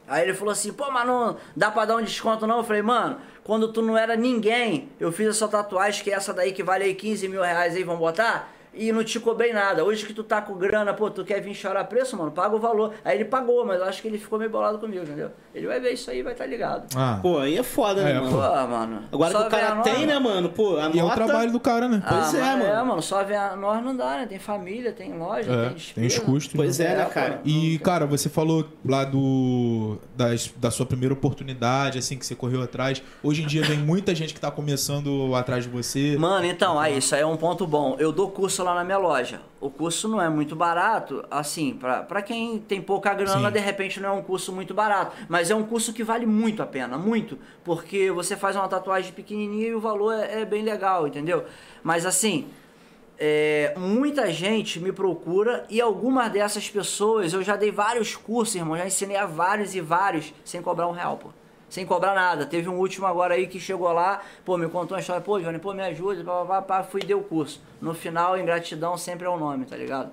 Aí ele falou assim, pô, mas não dá pra dar um desconto não? Eu falei, mano, quando tu não era ninguém, eu fiz essa tatuagem, que é essa daí que vale aí 15 mil reais aí, vamos botar? E não te cobrei nada. Hoje que tu tá com grana, pô, tu quer vir chorar preço, mano? Paga o valor. Aí ele pagou, mas eu acho que ele ficou meio bolado comigo, entendeu? Ele vai ver isso aí e vai estar tá ligado. Ah, Pô, aí é foda, né, É, mano? Pô, mano. Agora só que o cara a tem, nós, né, mano? Pô, a e é o trabalho do cara, né? Pois é, mas mano. É, mano, só ver a nós não dá, né? Tem família, tem loja, É, tem despesa. tem os custos. Pois né? é, né, cara? E, cara, você falou lá do das- da sua primeira oportunidade, assim, que você correu atrás. Hoje em dia vem muita gente que tá começando atrás de você. Mano, então, aí, isso aí é um ponto bom. Eu dou curso lá na minha loja. O curso não é muito barato, assim, pra, pra quem tem pouca grana, Sim. de repente não é um curso muito barato. Mas é um curso que vale muito a pena, muito. Porque você faz uma tatuagem pequenininha e o valor é, é bem legal, entendeu? Mas assim, é, muita gente me procura e algumas dessas pessoas, eu já dei vários cursos, irmão, já ensinei a vários e vários sem cobrar um real, pô. Sem cobrar nada. Teve um último agora aí que chegou lá, pô, me contou uma história, pô, Johnny, pô, me ajuda, pá, pá, pá, fui e dei o curso. No final, ingratidão sempre é o nome, tá ligado?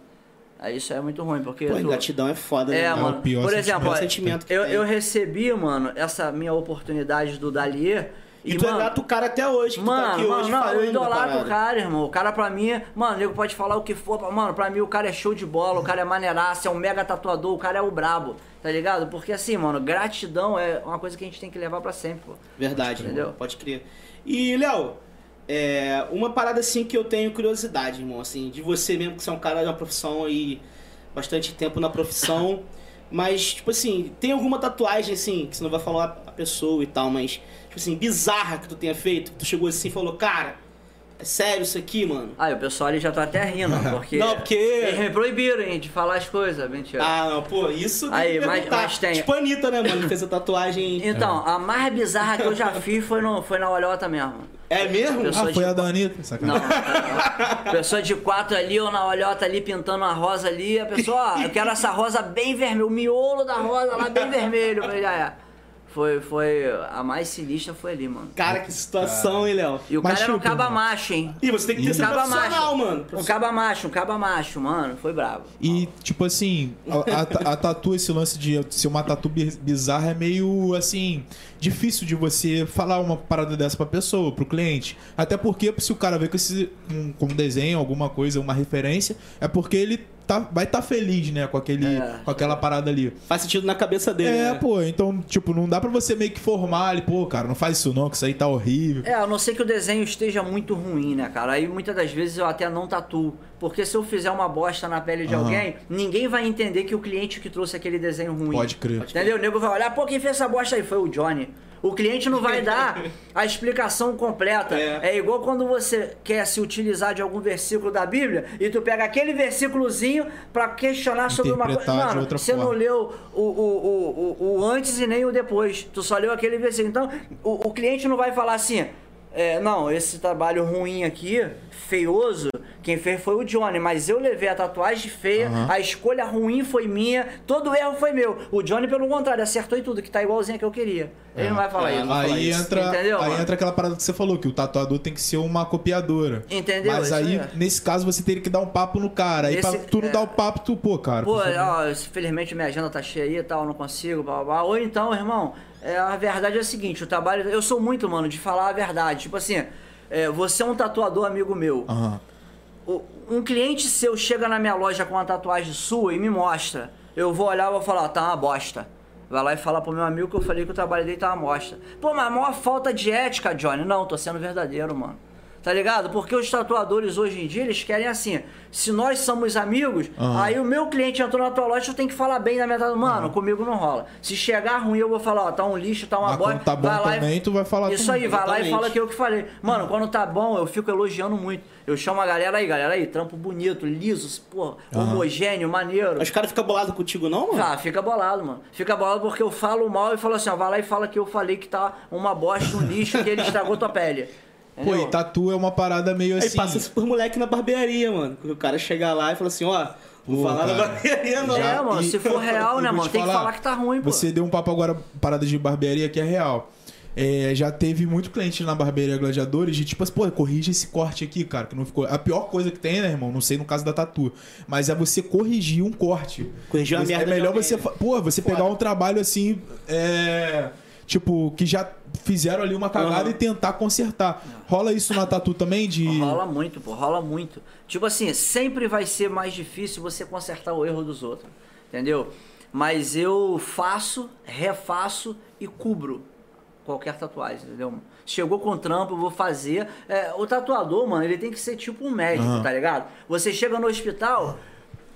Aí isso é muito ruim, porque. Pô, tu- ingratidão é foda, é, né? É o mano. pior Por sentimento. exemplo, É ó, eu, eu recebi, mano, essa minha oportunidade do Dalier E, tu é grato o cara até hoje, que tu tá Mano, aqui mano, hoje não, eu idolatro o cara, irmão. O cara pra mim, mano, nego pode falar o que for. Mano, pra mim o cara é show de bola, o cara é maneiraço, é um mega tatuador, o cara é o brabo, tá ligado? Porque assim, mano, gratidão é uma coisa que a gente tem que levar pra sempre, pô. Verdade, Entendeu? irmão, pode crer. E, Léo, é, uma parada assim que eu tenho curiosidade, irmão, assim, de você mesmo, que você é um cara de uma profissão aí, bastante tempo na profissão, mas, tipo assim, tem alguma tatuagem, assim, que você não vai falar a pessoa e tal, mas, assim, bizarra que tu tenha feito, que tu chegou assim e falou, cara, é sério isso aqui, mano? Aí o pessoal ali já tá até rindo, porque. Não, porque- Eles me proibiram, hein, de falar as coisas, mentira. Ah, não, pô, isso tem Aí, que mas- perguntar. mas tem- Tipo Anitta, né, mano, que fez a tatuagem... Então, a mais bizarra que eu já fiz foi, no, foi na olhota mesmo. É mesmo? Pessoa Ah, foi de- a da Anitta? Não, Sacanagem. pessoa de quatro ali, ou na olhota ali, pintando uma rosa ali, a pessoa, ó, eu quero essa rosa bem vermelha, o miolo da rosa lá bem vermelho. Já é. Foi, foi, a mais sinistra foi ali, mano. Cara, que situação, hein, Léo? E o Mas cara era um caba mano. macho, hein? Ih, você tem que ter Um ser caba profissional, macho. mano. Um caba macho, um caba macho, mano. Foi brabo. E, tipo assim, a, a- a tatu, esse lance de ser uma tatu bi- bizarra é meio, assim, difícil de você falar uma parada dessa pra pessoa, pro cliente. Até porque, se o cara vê com, esse, um, com um desenho, alguma coisa, uma referência, é porque ele tá, vai estar feliz, né, com, aquele, É. com aquela parada ali. Faz sentido na cabeça dele, É, né? pô, então, tipo, não dá pra você meio que formar ali, pô, cara, não faz isso não, que isso aí tá horrível. É, a não ser que o desenho esteja muito ruim, né, cara? Aí muitas das vezes eu até não tatuo. Porque se eu fizer uma bosta na pele de Aham. alguém, ninguém vai entender que o cliente que trouxe aquele desenho ruim. Pode crer. Entendeu? O nego vai olhar, pô, quem fez essa bosta aí? Foi o Johnny. O cliente não vai dar a explicação completa. É. É. igual quando você quer se utilizar de algum versículo da Bíblia e tu pega aquele versículozinho pra questionar sobre uma coisa. Mano, você não forma. leu o, o, o, o, o antes e nem o depois. Tu só leu aquele versículo. Então, o, o cliente não vai falar assim. é, não, esse trabalho ruim aqui, feioso, quem fez foi o Johnny, mas eu levei a tatuagem feia, Aham. a escolha ruim foi minha, todo erro foi meu. O Johnny, pelo contrário, acertou em tudo, que tá igualzinho que eu queria. Ele não vai falar É, isso. não- falar Aí isso. entra, Entendeu, aí mano? entra aquela parada que você falou, que o tatuador tem que ser uma copiadora. Entendeu? Mas Isso aí, aí. nesse caso, você teria que dar um papo no cara. Aí Esse- pra tu não é. dar o papo, tu, pô, cara. Pô, ó, infelizmente minha agenda tá cheia aí e tal, não consigo, blá, blá, blá. Ou então, irmão, é, a verdade é a seguinte, o trabalho. Eu sou muito, mano, de falar a verdade. Tipo assim, é, você é um tatuador amigo meu. Aham. O- Um cliente seu chega na minha loja com uma tatuagem sua e me mostra. Eu vou olhar e vou falar, tá uma bosta. Vai lá e fala pro meu amigo que eu falei que o trabalho dele tá uma bosta. Pô, mas a maior falta de ética, Johnny. Não, tô sendo verdadeiro, mano. Tá ligado? Porque os tatuadores hoje em dia, eles querem assim. Se nós somos amigos, Aham. aí o meu cliente entrou na tua loja, eu tenho que falar bem da minha tatuagem. Mano, comigo não rola. Se chegar ruim, eu vou falar, ó, tá um lixo, tá uma Mas bosta. quando tá bom vai lá e- também, tu vai falar Isso também. aí, vai lá e Exatamente. fala que eu que falei. Mano, quando tá bom, eu fico elogiando muito. Eu chamo a galera aí, galera aí, trampo bonito, liso, pô, homogêneo, maneiro. Os caras ficam bolados contigo, não, mano? Ah, fica bolado, mano. Fica bolado porque eu falo mal e falo assim, ó, vai lá e fala que eu falei que tá uma bosta, um lixo, que ele estragou tua pele. Pô, e tatu é uma parada meio Aí assim. passa isso por moleque na barbearia, mano. O cara chega lá e fala assim, ó, vou Pô, falar na cara. barbearia, não. É, mano, e- se for real, eu né, vou mano, te tem que falar que tá ruim, pô. Você deu um papo agora, parada de barbearia que é real. É, já teve muito cliente na barbearia Gladiadores de tipo assim, pô, corrige esse corte aqui, cara, que não ficou. A pior coisa que tem, né, irmão? Não sei no caso da tatu, mas é você corrigir um corte. Corrigir uma Você- merda É melhor você, pô, você Foda. pegar um trabalho assim, é, tipo, que já fizeram ali uma cagada Aham. e tentar consertar. Rola isso na tatu também de Rola muito, pô, rola muito. Tipo assim, sempre vai ser mais difícil você consertar o erro dos outros, entendeu? Mas eu faço, refaço e cubro qualquer tatuagem, entendeu? Chegou com trampo, eu vou fazer. É, o tatuador, mano, ele tem que ser tipo um médico, Aham. tá ligado? Você chega no hospital,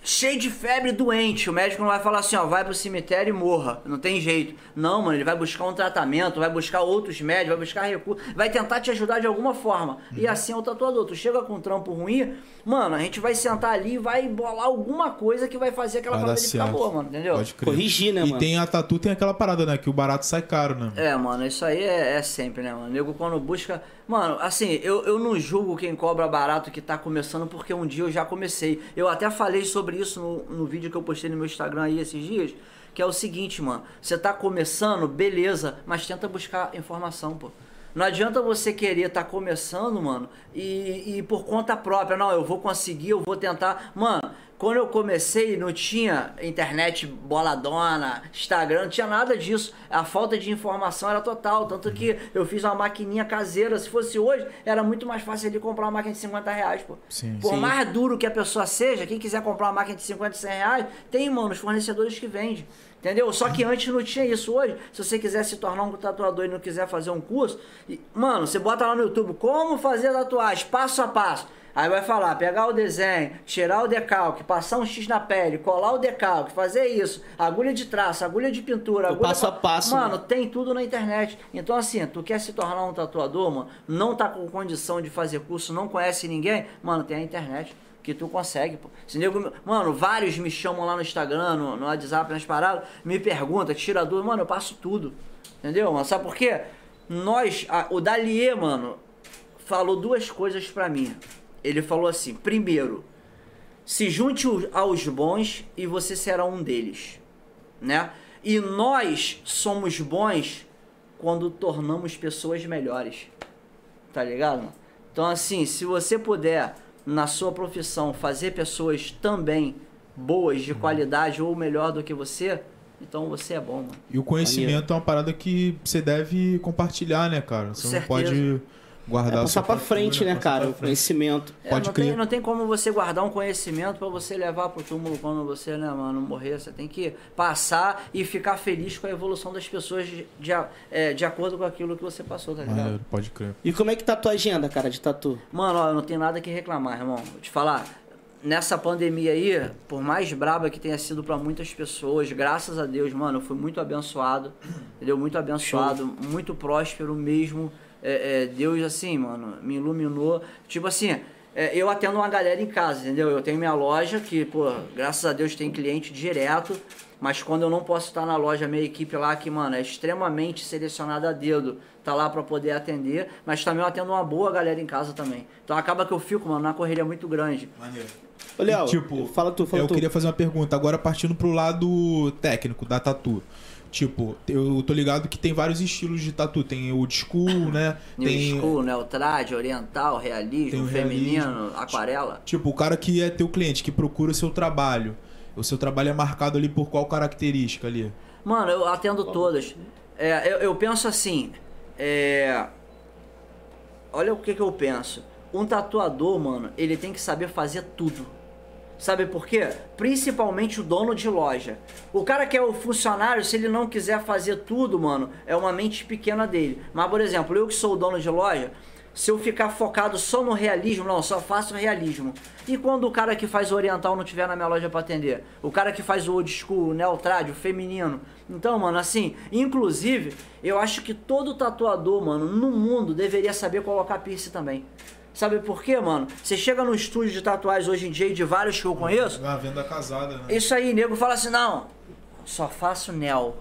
cheio de febre, doente. O médico não vai falar assim, ó, vai pro cemitério e morra. Não tem jeito. Não, mano, ele vai buscar um tratamento, vai buscar outros médicos, vai buscar recursos, vai tentar te ajudar de alguma forma. E Uhum. assim é o tatuador. Tu chega com um trampo ruim, mano, a gente vai sentar ali e vai bolar alguma coisa que vai fazer aquela parada ficar boa, mano, entendeu? Pode crer. Corrigir, né, e mano? tem a tatu, tem aquela parada, né? Que o barato sai caro, né? É, mano, isso aí é, é sempre, né, mano? O nego quando busca. Mano, assim, eu, eu não julgo quem cobra barato que tá começando, porque um dia eu já comecei. Eu até falei sobre isso no, no vídeo que eu postei no meu Instagram aí esses dias. Que é o seguinte, mano. Você tá começando, beleza, mas tenta buscar informação, pô. Não adianta você querer tá começando, mano, e, e por conta própria, não, eu vou conseguir, eu vou tentar. Mano, quando eu comecei, não tinha internet boladona, Instagram, não tinha nada disso. A falta de informação era total. Tanto que eu fiz uma maquininha caseira. Se fosse hoje, era muito mais fácil de comprar uma máquina de 50 reais, pô. Sim. Por Sim. mais duro que a pessoa seja, quem quiser comprar uma máquina de 50, 100 reais, tem, mano, os fornecedores que vendem. Entendeu? Só que antes não tinha isso. Hoje, se você quiser se tornar um tatuador e não quiser fazer um curso, mano, você bota lá no YouTube como fazer tatuagem, passo a passo. Aí vai falar, pegar o desenho, tirar o decalque, passar um X na pele, colar o decalque, fazer isso, agulha de traço, agulha de pintura, agulha passo a pa- passo, Mano, né? tem tudo na internet. Então, assim, tu quer se tornar um tatuador, mano, não tá com condição de fazer curso, não conhece ninguém, mano, tem a internet. Que tu consegue, pô. Se nego, mano, vários me chamam lá no Instagram, no, no WhatsApp, nas paradas, me perguntam, tira dúvida, mano, eu passo tudo. Entendeu, mano? Sabe por quê? Nós, a- o Dalier, mano, falou duas coisas pra mim. Ele falou assim: primeiro, se junte aos bons e você será um deles, né? E nós somos bons quando tornamos pessoas melhores, tá ligado? mano? Então assim, se você puder na sua profissão fazer pessoas também boas, de qualidade ou melhor do que você, então você é bom, mano. E o conhecimento é uma parada que você deve compartilhar, né, cara? Você não certeza. pode guardar É passar tu, frente, né, cara? O conhecimento. É, Pode não, crer. tem, não tem como você guardar um conhecimento pra você levar pro túmulo quando você, né, mano, morrer. Você tem que passar e ficar feliz com a evolução das pessoas de, de, é, de acordo com aquilo que você passou, tá ligado? Maneiro, pode crer. E como é que tá a tua agenda, cara, de tatu? Mano, ó, eu não tenho nada que reclamar, irmão. Vou te falar, nessa pandemia aí, por mais braba que tenha sido pra muitas pessoas, graças a Deus, mano, eu fui muito abençoado, entendeu? Muito abençoado, muito próspero mesmo. É, é, Deus, assim, mano, me iluminou. Tipo assim, é, eu atendo uma galera em casa, entendeu? Eu tenho minha loja que, pô, graças a Deus tem cliente direto. Mas quando eu não posso estar na loja, minha equipe lá, que, mano, é extremamente selecionada a dedo, tá lá pra poder atender. Mas também eu atendo uma boa galera em casa também. Então acaba que eu fico, mano, na correria muito grande. Maneiro. E, tipo, fala tu, fala eu tu. queria fazer uma pergunta, agora partindo pro lado técnico da tatu. Tipo, eu tô ligado que tem vários estilos de tatu. Tem o old school, né? New tem, school, né? O trad, oriental, realismo, feminino, realismo. aquarela. Tipo, o cara que é teu cliente, que procura o seu trabalho. O seu trabalho é marcado ali por qual característica ali? Mano, eu atendo todas. É, eu, eu penso assim, é... Olha o que que eu penso. Um tatuador, mano, ele tem que saber fazer tudo. Sabe por quê? Principalmente o dono de loja. O cara que é o funcionário, se ele não quiser fazer tudo, mano, é uma mente pequena dele. Mas, por exemplo, eu que sou o dono de loja, se eu ficar focado só no realismo, não, só faço realismo. E quando o cara que faz o oriental não tiver na minha loja pra atender? O cara que faz o old school, o neotrad, o feminino. Então, mano, assim, inclusive, eu acho que todo tatuador, mano, no mundo deveria saber colocar piercing também. Sabe por quê, mano? Você chega no estúdio de tatuagem hoje em dia, e de vários que eu conheço, Uma venda casada, né? isso aí, nego fala assim, não, só faço neo.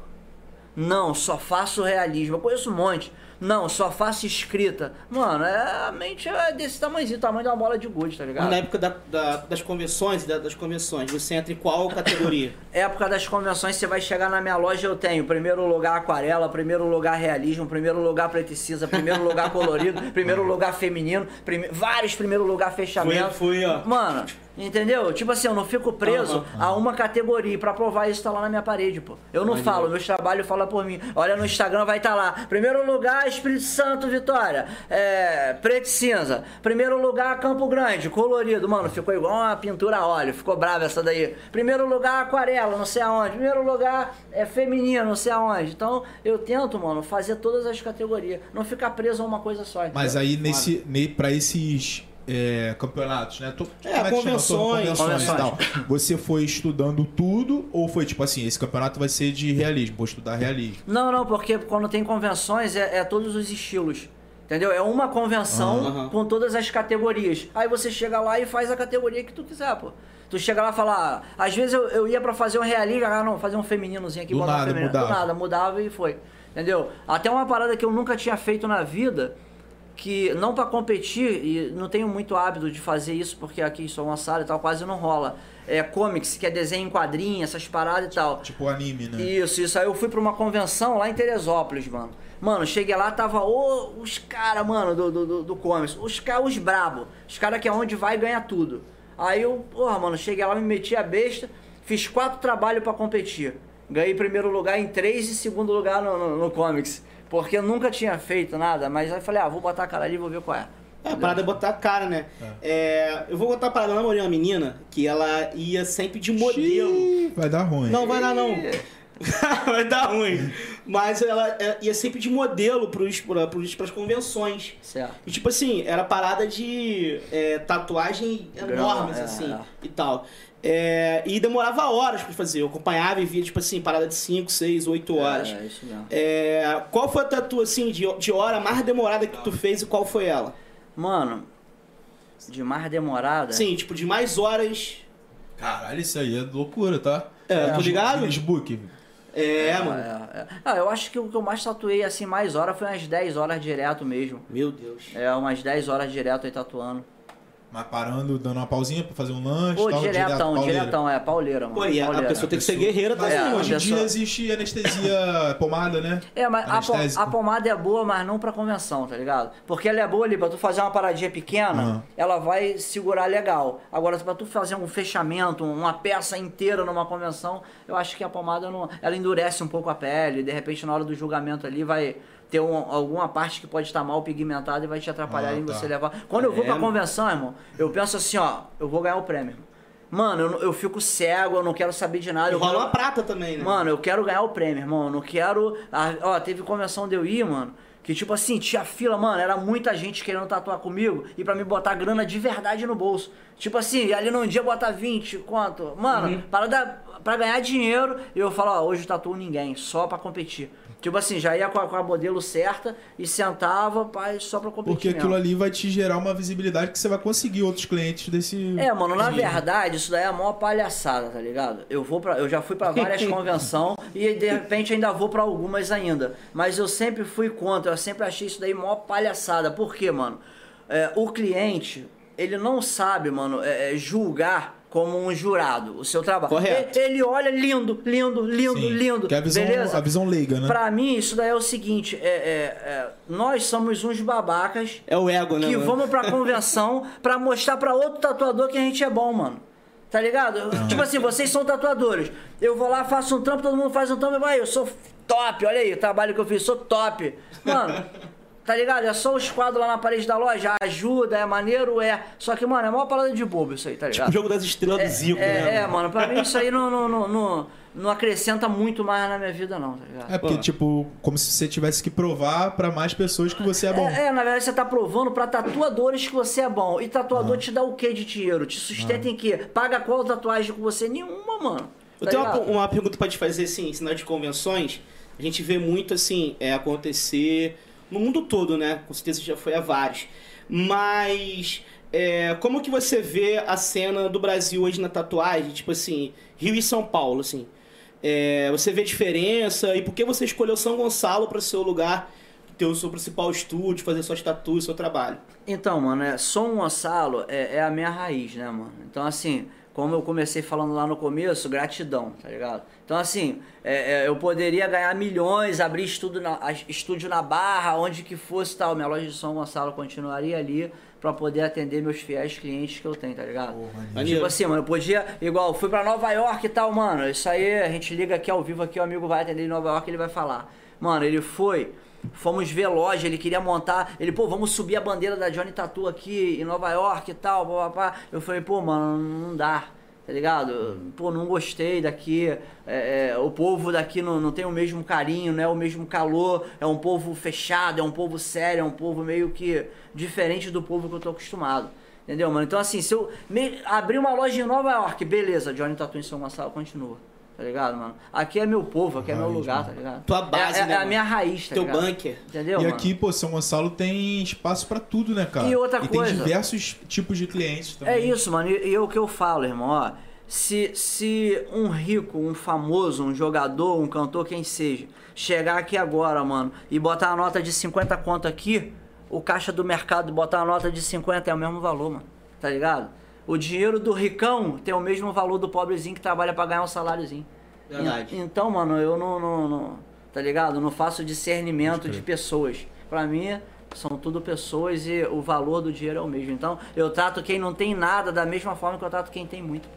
Não, só faço realismo. Eu conheço um monte. Não, só faço escrita. Mano, é, a mente é desse tamanhozinho, tamanho de uma bola de gude, tá ligado? na época da- da- das convenções da- das convenções, você entra em qual categoria? Época das convenções, você vai chegar na minha loja, eu tenho primeiro lugar aquarela, primeiro lugar realismo, primeiro lugar preto cinza, primeiro lugar colorido, primeiro lugar feminino, prime- vários primeiro lugar fechamento. Fui- fui, ó. Mano, entendeu? Tipo assim, eu não fico preso a uma categoria. E pra provar isso, tá lá na minha parede, pô. Eu não falo, meus trabalhos falam por mim. Olha no Instagram, vai estar lá. Primeiro lugar, Espírito Santo, Vitória. É, preto e cinza. Primeiro lugar, Campo Grande, colorido. Mano, ficou igual uma pintura a óleo. Ficou brava essa daí. Primeiro lugar, aquarela, não sei aonde. Primeiro lugar, é feminino, não sei aonde. Então, eu tento, mano, fazer todas as categorias. Não ficar preso a uma coisa só. entendeu? Mas aí, nesse, ne, pra esses é, campeonatos, né? Tô- É, como que chama? convenções. convenções e tal. Convenções. Você foi estudando tudo ou foi tipo assim, esse campeonato vai ser de realismo, vou estudar realismo? Não, não, porque quando tem convenções é, é todos os estilos. Entendeu? É uma convenção Aham. com todas as categorias. Aí você chega lá e faz a categoria que tu quiser, pô. Tu chega lá e fala, ah, às vezes eu, eu ia pra fazer um realismo, ah, não, fazer um femininozinho aqui, Do botar um nada, feminino. mudava. Do nada, mudava e foi. Entendeu? Até uma parada que eu nunca tinha feito na vida, que não pra competir, e não tenho muito hábito de fazer isso, porque aqui sou uma sala e tal, quase não rola. É comics, que é desenho em quadrinho, essas paradas e tal. Tipo anime, né? Isso, isso. Aí eu fui pra uma convenção lá em Teresópolis, mano. Mano, cheguei lá, tava ô, os caras, mano, do, do, do, do comics. Os caras, os brabo. Os caras que é onde vai ganha tudo. Aí eu, porra, mano, cheguei lá, me meti a besta, fiz quatro trabalhos pra competir. Ganhei primeiro lugar em três e segundo lugar no, no, no Comics. Porque eu nunca tinha feito nada, mas aí falei, ah, vou botar a cara ali e vou ver qual é. É, a parada é botar a cara, né? É, eu vou botar a parada, eu namorei uma menina que ela ia sempre de modelo. Xiii, vai dar ruim. Não, vai dar não. vai dar ruim. Mas ela é, ia sempre de modelo pros, pros, pras convenções. Certo. E tipo assim, era parada de é, tatuagem enormes, é, assim, é. e tal. É, e demorava horas pra fazer. Eu acompanhava e via, tipo assim, parada de 5, 6, 8 horas. É, isso mesmo. É, qual foi a tatu, assim, de, de hora mais demorada que tu fez e qual foi ela? Mano, de mais demorada. Sim, tipo, de mais horas. Caralho, isso aí é loucura, tá? É, tô ligado? Guinness Book. É, mano. É, é. Ah, eu acho que o que eu mais tatuei assim mais horas foi umas 10 horas direto mesmo. Meu Deus. É, umas 10 horas direto aí tatuando. Mas parando, dando uma pausinha pra fazer um lanche Pô, tal, diretão, direto, diretão, é, pauleira, mano. Pô, e a, a pauleira. pessoa tem que ser guerreira também, É, mano. hoje em a pessoa- dia existe anestesia pomada, né? É, mas a, a pomada é boa, mas não pra convenção, tá ligado? Porque ela é boa ali pra tu fazer uma paradinha pequena, Aham. ela vai segurar legal. Agora, pra tu fazer um fechamento, uma peça inteira numa convenção, eu acho que a pomada não. Ela endurece um pouco a pele, de repente na hora do julgamento ali vai ter um- alguma parte que pode estar mal pigmentada e vai te atrapalhar Ah, em tá. você levar. Quando eu vou É. pra convenção, irmão, eu penso assim, ó, eu vou ganhar o prêmio. irmão. Mano, eu, eu fico cego, eu não quero saber de nada. E rola quero- uma prata também, né? Mano, eu quero ganhar o prêmio, irmão. Eu não quero. ah, ó, teve convenção de eu ir, mano. Que tipo assim, tinha fila, mano, era muita gente querendo tatuar comigo e pra me botar grana de verdade no bolso. Tipo assim, ali num dia botar 20, quanto? Mano, Uhum. para dar, pra ganhar dinheiro, eu falo, ó, hoje eu tatuo ninguém, só pra competir. Tipo assim, já ia com a, com a modelo certa e sentava pai, só pra competir. Porque mesmo. aquilo ali vai te gerar uma visibilidade que você vai conseguir outros clientes desse. É, mano, na verdade, isso daí é a maior palhaçada, tá ligado? Eu vou para, eu já fui pra várias convenções e de repente ainda vou pra algumas ainda. Mas eu sempre fui contra, eu sempre achei isso daí maior palhaçada. Por quê, mano? É, o cliente, ele não sabe, mano, é, é, julgar como um jurado o seu trabalho. Correto. Ele, ele olha lindo, lindo, lindo, Sim, lindo. Que é a visão, beleza? a visão leiga, né? Pra mim, isso daí é o seguinte: é, é, é, nós somos uns babacas É o ego, né? que mano? vamos pra convenção pra mostrar pra outro tatuador que a gente é bom, mano. Tá ligado? Tipo assim, vocês são tatuadores. Eu vou lá, faço um trampo, todo mundo faz um trampo e vai, eu sou top, olha aí, o trabalho que eu fiz, sou top. Mano, tá ligado? É só os quadros lá na parede da loja, ajuda, é maneiro, é. Só que, mano, é uma parada de bobo isso aí, tá ligado? O jogo das estrelas do Zico, é, né? é, mano, pra mim isso aí não, não, não, não, não acrescenta muito mais na minha vida, não, tá ligado? É porque, Pô. tipo, como se você tivesse que provar pra mais pessoas que você é bom. É, é, na verdade você tá provando pra tatuadores que você é bom. E tatuador te dá o que de dinheiro? Te sustenta em quê? Paga qual tatuagem com você? Nenhuma, mano. Eu Tá tenho uma, uma pergunta pra te fazer, assim, sinal de convenções. A gente vê muito, assim, é, acontecer no mundo todo, né? Com certeza já foi a vários. Mas, é, como que você vê a cena do Brasil hoje na tatuagem? Tipo assim, Rio e São Paulo, assim. É, você vê a diferença? E por que você escolheu São Gonçalo para ser o lugar ter o seu principal estúdio, fazer suas tatuas, seu trabalho? Então, mano, é, São Gonçalo é, é a minha raiz, né, mano? Então, assim, como eu comecei falando lá no começo, gratidão, tá ligado? Então, assim, é, é, eu poderia ganhar milhões, abrir estúdio na, a- estúdio na Barra, onde que fosse e tal. Minha loja de São Gonçalo continuaria ali pra poder atender meus fiéis clientes que eu tenho, tá ligado? Maneiro. Tipo assim, mano, eu podia, igual, fui pra Nova York e tal, mano. Isso aí, a gente liga aqui ao vivo, aqui o amigo vai atender em Nova York ele vai falar. Mano, ele foi, fomos ver loja, ele queria montar, ele, pô, vamos subir a bandeira da Johnny Tattoo aqui em Nova York e tal, papá. Eu falei, pô, mano, não dá. Tá ligado? Pô, não gostei daqui. é, é, o povo daqui não, não tem o mesmo carinho, não é o mesmo calor. É um povo fechado, é um povo sério, é um povo meio que diferente do povo que eu tô acostumado. Entendeu, mano? Então, assim, se eu me- abrir uma loja em Nova York, beleza, Johnny Tatu em São Gonçalo continua. Tá ligado, mano? Aqui é meu povo, aqui é meu lugar, mano. tá ligado? Tua base, é, é, né, é a minha raiz, tá Teu ligado? bunker. Entendeu? E mano? aqui, pô, São Gonçalo tem espaço pra tudo, né, cara? E outra e coisa- tem diversos tipos de clientes também. É isso, mano. E, e é o que eu falo, irmão, ó. Se, se um rico, um famoso, um jogador, um cantor, quem seja, chegar aqui agora, mano, e botar uma nota de 50 conto aqui, o caixa do mercado botar uma nota de 50 é o mesmo valor, mano. Tá ligado? O dinheiro do ricão tem o mesmo valor do pobrezinho que trabalha pra ganhar um saláriozinho. Verdade. En- Então, mano, eu não, não, não- Tá ligado? Não faço discernimento de pessoas. Pra mim, São tudo pessoas e o valor do dinheiro é o mesmo. Então, eu trato quem não tem nada da mesma forma que eu trato quem tem muito.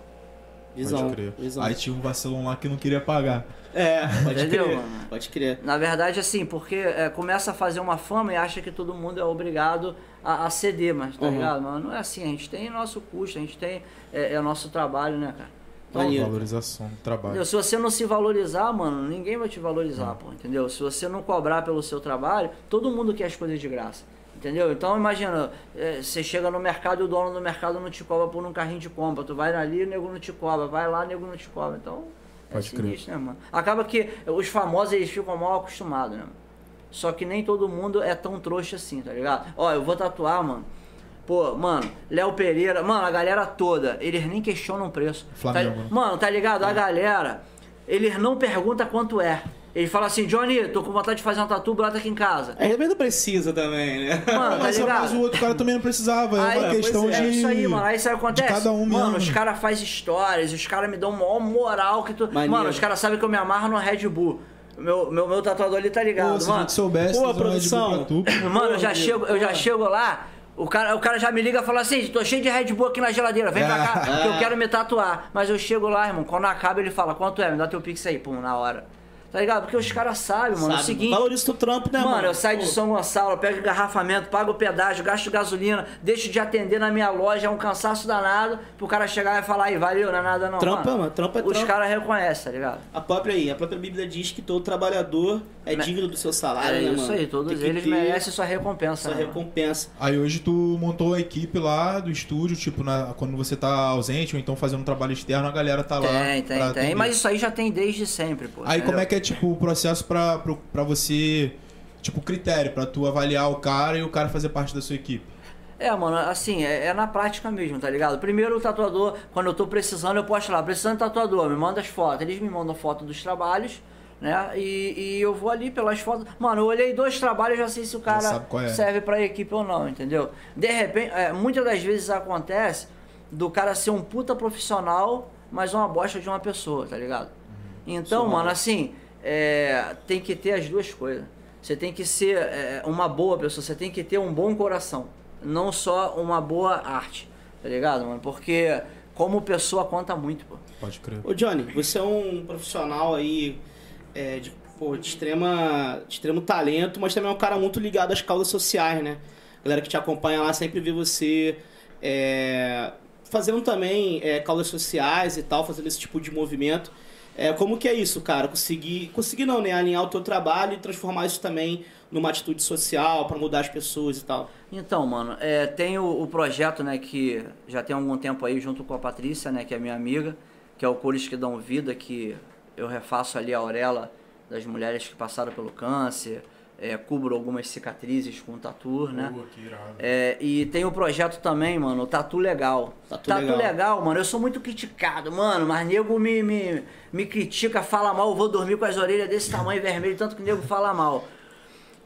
Visão, Pode crer. visão. Aí tinha um vacilão lá que não queria pagar. É, pode Entendeu, crer. mano? Pode crer. Na verdade, assim, porque é, começa a fazer uma fama e acha que todo mundo é obrigado a, a ceder, mas tá Uhum. ligado? Mas não é assim, a gente tem nosso custo, a gente tem é, é nosso trabalho, né, cara? Então, Maneiro. Valorização do trabalho. Entendeu? Se você não se valorizar, mano, ninguém vai te valorizar, pô, entendeu? Se você não cobrar pelo seu trabalho, todo mundo quer as coisas de graça. Entendeu? Então imagina, é, você chega no mercado e o dono do mercado não te cobra por um carrinho de compra. Tu vai ali o nego não te cobra. Vai lá, o nego não te cobra. Então, é Pode crer. sinistro, né, mano? Acaba que os famosos eles ficam mal acostumados, né? mano? Só que nem todo mundo é tão trouxa assim, tá ligado? Ó, eu vou tatuar, mano. Pô, mano, Léo Pereira, mano, a galera toda, eles nem questionam o preço. Flamengo, Tá-? Mano, tá ligado? A galera, eles não perguntam quanto é. Ele fala assim, Johnny, tô com vontade de fazer uma tatu, brota aqui em casa. A gente não precisa também, né? Mano, tá mas, ligado? mas o outro cara também não precisava. É Aí, uma questão pois de. É isso aí, mano. Aí sabe o que acontece? cada um mano, mesmo. os caras fazem histórias, os caras me dão maior moral que tu. Maneiro. Mano, os caras sabem que eu me amarro no Red Bull. Meu, meu, meu tatuador ali tá ligado, Pô, se a mano. gente soubesse, Pô, fazer um Red Bull produção. tu. Mano, eu já chego, eu já chego lá, o cara, o cara já me liga e fala assim, tô cheio de Red Bull aqui na geladeira, vem pra cá, que eu quero me tatuar. Mas eu chego lá, irmão, quando acaba ele fala, quanto é? Me dá teu pix aí, pum, na hora. Tá ligado? Porque os caras sabem, mano, é o Sabe? seguinte... Valoriza o trampo, né, mano? Mano, eu saio de São Gonçalo, pego engarrafamento, pago o pedágio, gasto gasolina, deixo de atender na minha loja, é um cansaço danado, pro cara chegar e falar, aí, valeu, não é nada não. Trampo é, mano, trampo é Os caras reconhecem, tá ligado? A própria aí, a própria Bíblia diz que todo trabalhador é digno do seu salário, É né, isso mano? aí, todos Tem que eles ter merecem sua recompensa, Sua né, recompensa. Aí hoje tu montou a equipe lá do estúdio, tipo, na- quando você tá ausente ou então fazendo um trabalho externo, a galera tá lá. Tem, pra tem, tem. atender. Mas isso aí já tem desde sempre, pô. Aí como entendeu? é que é, tipo, o processo pra, pro- pra você. Tipo, critério, pra tu avaliar o cara e o cara fazer parte da sua equipe. É, mano, assim, é, é na prática mesmo, tá ligado? Primeiro o tatuador, quando eu tô precisando, eu posto lá, precisando de tatuador, me manda as fotos. Eles me mandam foto dos trabalhos, né? E, e eu vou ali pelas fotos. Mano, eu olhei dois trabalhos, já sei se o cara é. serve pra equipe ou não, entendeu? De repente, é, muitas das vezes acontece do cara ser um puta profissional, mas uma bosta de uma pessoa, tá ligado? Então, Suave. mano, assim, é, tem que ter as duas coisas. Você tem que ser é, uma boa pessoa, você tem que ter um bom coração, não só uma boa arte, tá ligado, mano? Porque como pessoa conta muito, pô. Pode crer. Ô Johnny, você é um profissional aí é, de, pô, de, extrema, de extremo talento, mas também é um cara muito ligado às causas sociais, né? A galera que te acompanha lá sempre vê você é, fazendo também é, causas sociais e tal, fazendo esse tipo de movimento. É, como que é isso, cara? Conseguir, conseguir não, né? Alinhar o teu trabalho e transformar isso também numa atitude social para mudar as pessoas e tal. Então, mano, é, tem o, o projeto, né, que já tem algum tempo aí, junto com a Patrícia, né, que é minha amiga, que é o Cores que Dão Vida, que eu refaço ali a auréola das mulheres que passaram pelo câncer, é, cubro algumas cicatrizes com tatu, né? É, e tem o projeto também, mano, o Tatu Legal. Tatu Legal. Legal, mano, eu sou muito criticado, mano, mas nego me, me, me critica, fala mal, eu vou dormir com as orelhas desse tamanho vermelho, tanto que nego fala mal.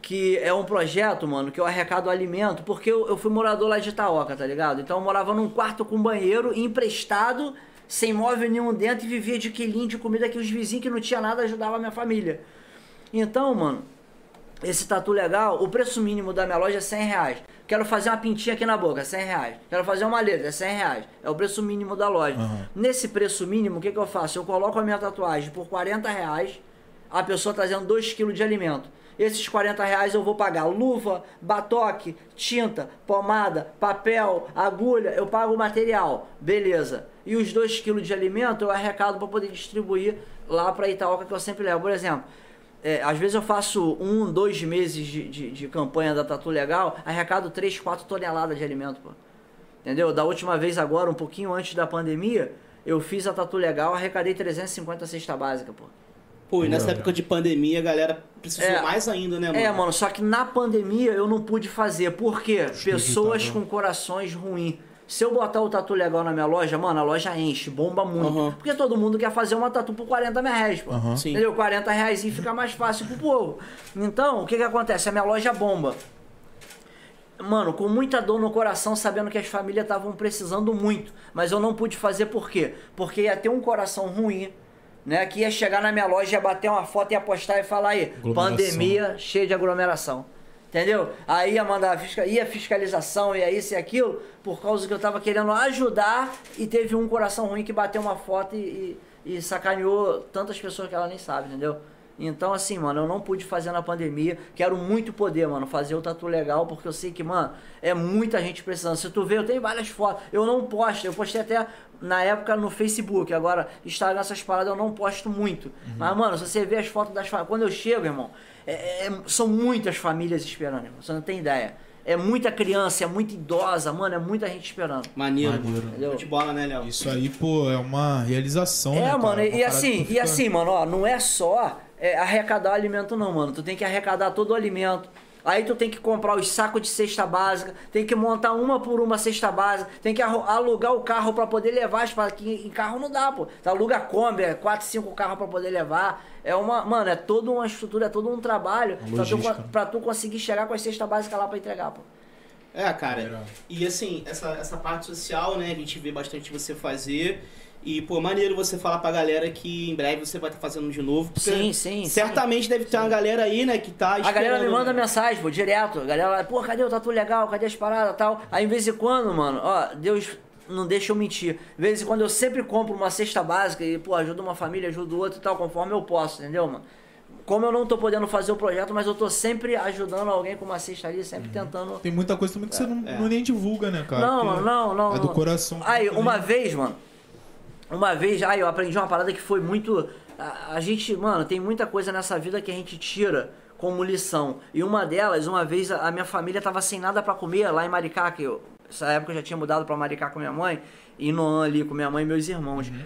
Que é um projeto, mano, que eu arrecado alimento, porque eu, eu fui morador lá de Itaoca, tá ligado? Então eu morava num quarto com banheiro, emprestado, sem móvel nenhum dentro, e vivia de quilinho de comida que os vizinhos que não tinha nada ajudavam a minha família. Então, mano, esse tatu legal, o preço mínimo da minha loja é 100 reais. Quero fazer uma pintinha aqui na boca, 100 reais. Quero fazer uma letra, é 100 reais. É o preço mínimo da loja. Aham. Nesse preço mínimo, o que, que eu faço? Eu coloco a minha tatuagem por 40 reais, a pessoa trazendo 2 kg de alimento. Esses 40 reais eu vou pagar luva, batoque, tinta, pomada, papel, agulha, eu pago o material. Beleza. E os 2 kg de alimento eu arrecado para poder distribuir lá para Itaoca que eu sempre levo. Por exemplo, é, às vezes eu faço um, dois meses de, de, de campanha da Tatu Legal, arrecado 3, 4 toneladas de alimento, pô. Entendeu? Da última vez agora, um pouquinho antes da pandemia, eu fiz a Tatu Legal, arrecadei 350 cesta básica, pô. Pô, e nessa época de pandemia, a galera precisou É. mais ainda, né, mano? É, mano, só que na pandemia eu não pude fazer. Por quê? Pessoas tava- com corações ruins. Se eu botar o tatu legal na minha loja, mano, a loja enche, bomba muito. Aham. Porque todo mundo quer fazer uma tatu por 40 mil reais, pô. Sim. Entendeu? 40 reais e fica mais fácil pro povo. Então, o que que acontece? A minha loja bomba. Mano, com muita dor no coração, sabendo que as famílias estavam precisando muito. Mas eu não pude fazer por quê? Porque ia ter um coração ruim, né? Que ia chegar na minha loja, ia bater uma foto e ia postar e falar aí, pandemia cheia de aglomeração. Entendeu? Aí ia mandar fisca... ia fiscalização, ia isso e aquilo, por causa que eu tava querendo ajudar e teve um coração ruim que bateu uma foto e, e, e sacaneou tantas pessoas que ela nem sabe, entendeu? Então, assim, mano, eu não pude fazer na pandemia. Quero muito poder, mano, fazer o tatu legal, porque eu sei que, mano, é muita gente precisando. Se tu vê, eu tenho várias fotos. Eu não posto, eu postei até na época no Facebook. Agora, Instagram, essas paradas eu não posto muito. Uhum. Mas, mano, se você vê as fotos das famílias. Quando eu chego, irmão, é, é, são muitas famílias esperando, irmão. Você não tem ideia. É muita criança, é muita idosa, mano, é muita gente esperando. Maneiro. Maneiro. De bola, né, Léo? Isso aí, pô, é uma realização, é, né, mano, cara? e, assim, e assim, mano, ó, não é só é, arrecadar alimento não, mano. Tu tem que arrecadar todo o alimento. Aí tu tem que comprar os sacos de cesta básica, tem que montar uma por uma cesta básica, tem que alugar o carro para poder levar as que em carro não dá, pô. Tu aluga Kombi, é 4, 5 carros para poder levar. É uma, mano, é toda uma estrutura, é todo um trabalho pra tu, pra tu, conseguir chegar com as cestas básicas lá para entregar, pô. É, cara. E assim, essa, essa parte social, né, a gente vê bastante você fazer. E, pô, maneiro você falar pra galera que em breve você vai estar fazendo de novo. Sim, sim. Certamente sim. deve ter uma galera aí, né, que tá A galera me manda né? mensagem, pô, direto. A galera, pô, cadê o tatu legal? Cadê as paradas tal? Aí, em vez em quando, mano, ó, Deus não deixa eu mentir. De vez em quando eu sempre compro uma cesta básica e, pô, ajudo uma família, ajudo outra e tal, conforme eu posso, entendeu, mano? Como eu não tô podendo fazer o projeto, mas eu tô sempre ajudando alguém com uma cesta ali, sempre uhum. tentando. Tem muita coisa também que é, você não, é. não, nem divulga, né, cara? Não, não, não. É do coração. Aí, uma vez, mano, uma vez, ah, eu aprendi uma parada que foi muito. A, a, gente, mano, tem muita coisa nessa vida que a gente tira como lição. E uma delas, uma vez a, a minha família tava sem nada para comer lá em Maricá, que eu, essa época eu já tinha mudado para Maricá com minha mãe, e no ali com minha mãe e meus irmãos. Uhum.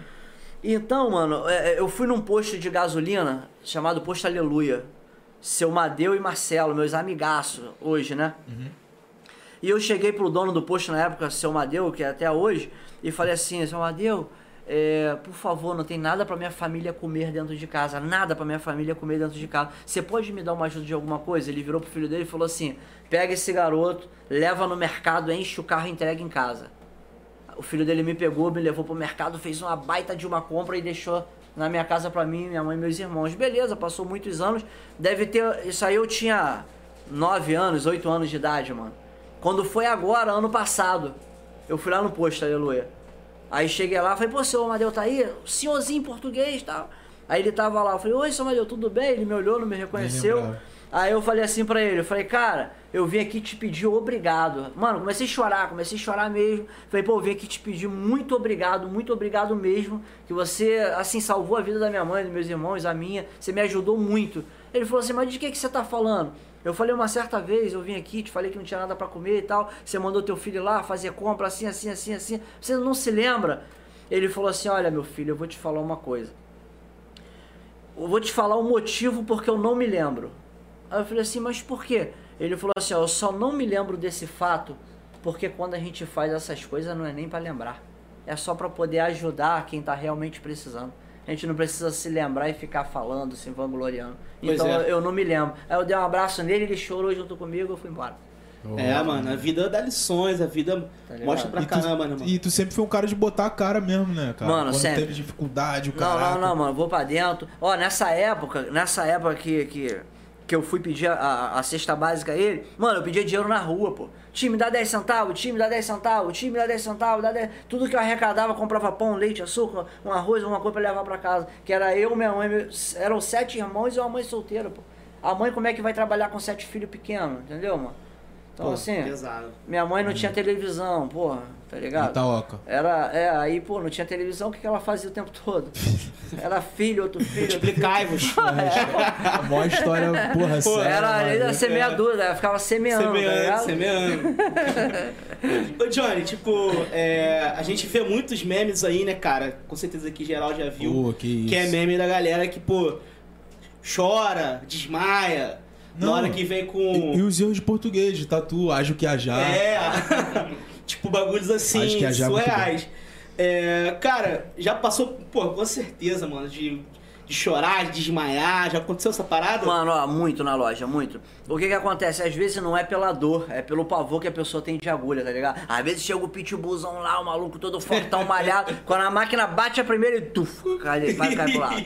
Então, mano, é, é, eu fui num posto de gasolina chamado Posto Aleluia. Seu Madeu e Marcelo, meus amigaços hoje, né? Uhum. E eu cheguei pro dono do posto na época, seu Madeu, que é até hoje, e falei assim, seu Madeu, é, por favor, não tem nada para minha família comer dentro de casa, nada para minha família comer dentro de casa. Você pode me dar uma ajuda de alguma coisa? Ele virou pro filho dele e falou assim: pega esse garoto, leva no mercado, enche o carro e entrega em casa. O filho dele me pegou, me levou pro mercado, fez uma baita de uma compra e deixou na minha casa para mim, minha mãe e meus irmãos. Beleza, passou muitos anos. Deve ter. Isso aí eu tinha 9 anos, 8 anos de idade, mano. Quando foi agora, ano passado, eu fui lá no posto, aleluia. Aí cheguei lá, falei, pô, seu Amadeu tá aí? Senhorzinho português e tal. Aí ele tava lá, eu falei, oi, seu Amadeu, tudo bem? Ele me olhou, não me reconheceu. Aí eu falei assim pra ele, eu falei, cara, eu vim aqui te pedir obrigado. Mano, comecei a chorar, comecei a chorar mesmo. Falei, pô, eu vim aqui te pedir muito obrigado, muito obrigado mesmo. Que você, assim, salvou a vida da minha mãe, dos meus irmãos, a minha. Você me ajudou muito. Ele falou assim, mas de que, que você tá falando? Eu falei uma certa vez, eu vim aqui, te falei que não tinha nada para comer e tal. Você mandou teu filho lá fazer compra assim, assim, assim, assim. Você não se lembra? Ele falou assim: Olha, meu filho, eu vou te falar uma coisa. Eu vou te falar o motivo porque eu não me lembro. Aí eu falei assim: Mas por quê? Ele falou assim: ó, Eu só não me lembro desse fato porque quando a gente faz essas coisas não é nem para lembrar. É só para poder ajudar quem tá realmente precisando. A gente não precisa se lembrar e ficar falando, se vangloriando. Então é. eu não me lembro. Aí eu dei um abraço nele, ele chorou junto comigo, eu fui embora. Oh, é, mano, a vida dá lições, a vida tá mostra pra e caramba, tu, né, mano? E tu sempre foi um cara de botar a cara mesmo, né, cara? Mano, Quando sempre. teve dificuldade, o Não, não, não, mano, vou pra dentro. Ó, nessa época, nessa época que, que, que eu fui pedir a, a cesta básica a ele, mano, eu pedia dinheiro na rua, pô. Time dá 10 centavos, time dá 10 centavos, time dá 10 centavos, dá 10... tudo que eu arrecadava, comprava pão, leite, açúcar, um arroz, uma coisa pra levar pra casa. Que era eu, minha mãe, eram sete irmãos e uma mãe solteira, pô. A mãe como é que vai trabalhar com sete filhos pequenos, entendeu, mano? Então, pô, assim, pesado. minha mãe não tinha televisão, porra, tá ligado? Itaoca. Era, é, aí, pô, não tinha televisão, o que, que ela fazia o tempo todo? Era filho, outro filho. Explicai-vos. é. A maior história, porra, pô, séria. Era, era semeadura, ela ficava semeando, semeando, tá semeando. Ô, Johnny, tipo, é, a gente vê muitos memes aí, né, cara? Com certeza que geral já viu. Pô, que, que é meme da galera que, pô, chora, desmaia não, na hora que vem com. E, e os erros de português, de tatu, ajo que ajar. É, tipo bagulhos assim, que surreais. É, cara, já passou, pô, com certeza, mano, de, de chorar, de desmaiar, já aconteceu essa parada? Mano, ó, muito na loja, muito. O que que acontece? Às vezes não é pela dor, é pelo pavor que a pessoa tem de agulha, tá ligado? Às vezes chega o pitbullzão lá, o maluco todo fortão, malhado, quando a máquina bate a primeira e tuf, cai, vai cair pro lado.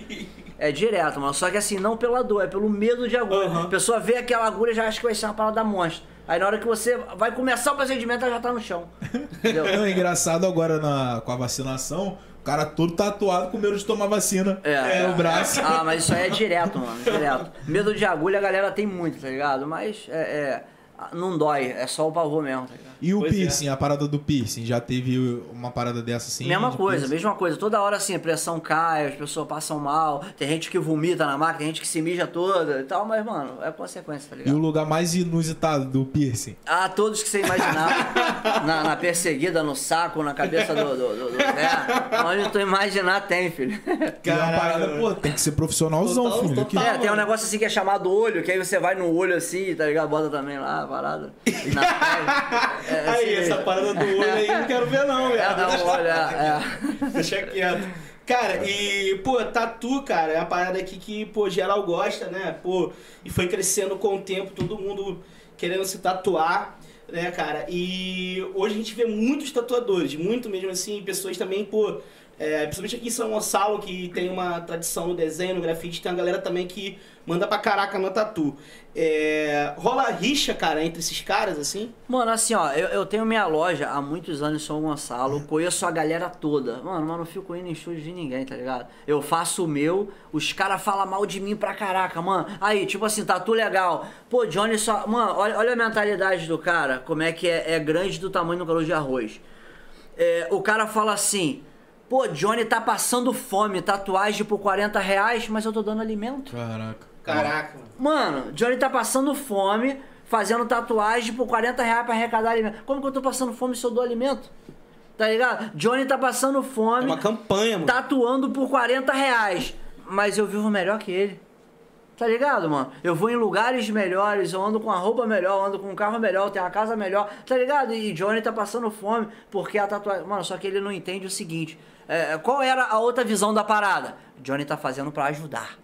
É direto, mano. Só que assim, não pela dor, é pelo medo de agulha. Aham. A pessoa vê aquela agulha e já acha que vai ser uma parada monstro. Aí na hora que você vai começar o procedimento, ela já tá no chão. Entendeu? Não, é engraçado agora na, com a vacinação, o cara todo tatuado com medo de tomar vacina É. no braço. Ah, mas isso aí é direto, mano. Direto. Medo de agulha a galera tem muito, tá ligado? Mas é, é, não dói, é só o pavor mesmo, tá ligado? E o Pois é. piercing, a parada do piercing, já teve uma parada dessa assim? mesma de coisa, piercing? mesma coisa. Toda hora assim, a pressão cai, as pessoas passam mal, tem gente que vomita na máquina, tem gente que se mija toda e tal, mas, mano, é consequência, tá E o ligado? lugar mais inusitado do piercing? Ah, todos que você imaginar. na, na perseguida, no saco, na cabeça do. do, do, do é, onde tu imaginar tem, filho. Que é uma Caralho, parada, pô, tem que ser profissionalzão, Total, filho. total. É, tem um negócio assim que é chamado olho, que aí você vai no olho assim, tá ligado? Bota também lá a parada. Na pele. É, Aí, assim, essa parada do olho aí não quero ver não, É, velho. um olho, é, é. Deixa quieto. Cara, e, pô, tatu, cara, é uma parada aqui que, pô, geral gosta, né? Pô, e foi crescendo com o tempo, todo mundo querendo se tatuar, né, cara? E hoje a gente vê muitos tatuadores, muito mesmo assim, pessoas também, pô, é, principalmente aqui em São Gonçalo, que tem uma tradição no desenho, no grafite, tem uma galera também que manda pra caraca no tatu. É, rola rixa, cara, entre esses caras, assim? Mano, assim, ó, eu, eu tenho minha loja há muitos anos em São Gonçalo, conheço a galera toda. Mano, mas não fico indo em estúdio de ninguém, tá ligado? Eu faço o meu, os caras falam mal de mim pra caraca, mano. Aí, tipo assim, tatu legal. Pô, Johnny só. Mano, olha, olha a mentalidade do cara, como é que é, é grande do tamanho do caroço de arroz. É, o cara fala assim. Pô, Johnny tá passando fome, tatuagem por 40 reais, mas eu tô dando alimento. Caraca. Caraca, mano. Johnny tá passando fome, fazendo tatuagem por 40 reais pra arrecadar alimento. Como que eu tô passando fome se eu dou alimento? Tá ligado? Johnny tá passando É fome, uma campanha, mano. tatuando por 40 reais. Mas eu vivo melhor que ele. Tá ligado, mano? Eu vou em lugares melhores, eu ando com a roupa melhor, eu ando com um carro melhor, eu tenho uma casa melhor, tá ligado? E Johnny tá passando fome porque a tatuagem. Mano, só que ele não entende o seguinte: é, qual era a outra visão da parada? Johnny tá fazendo pra ajudar.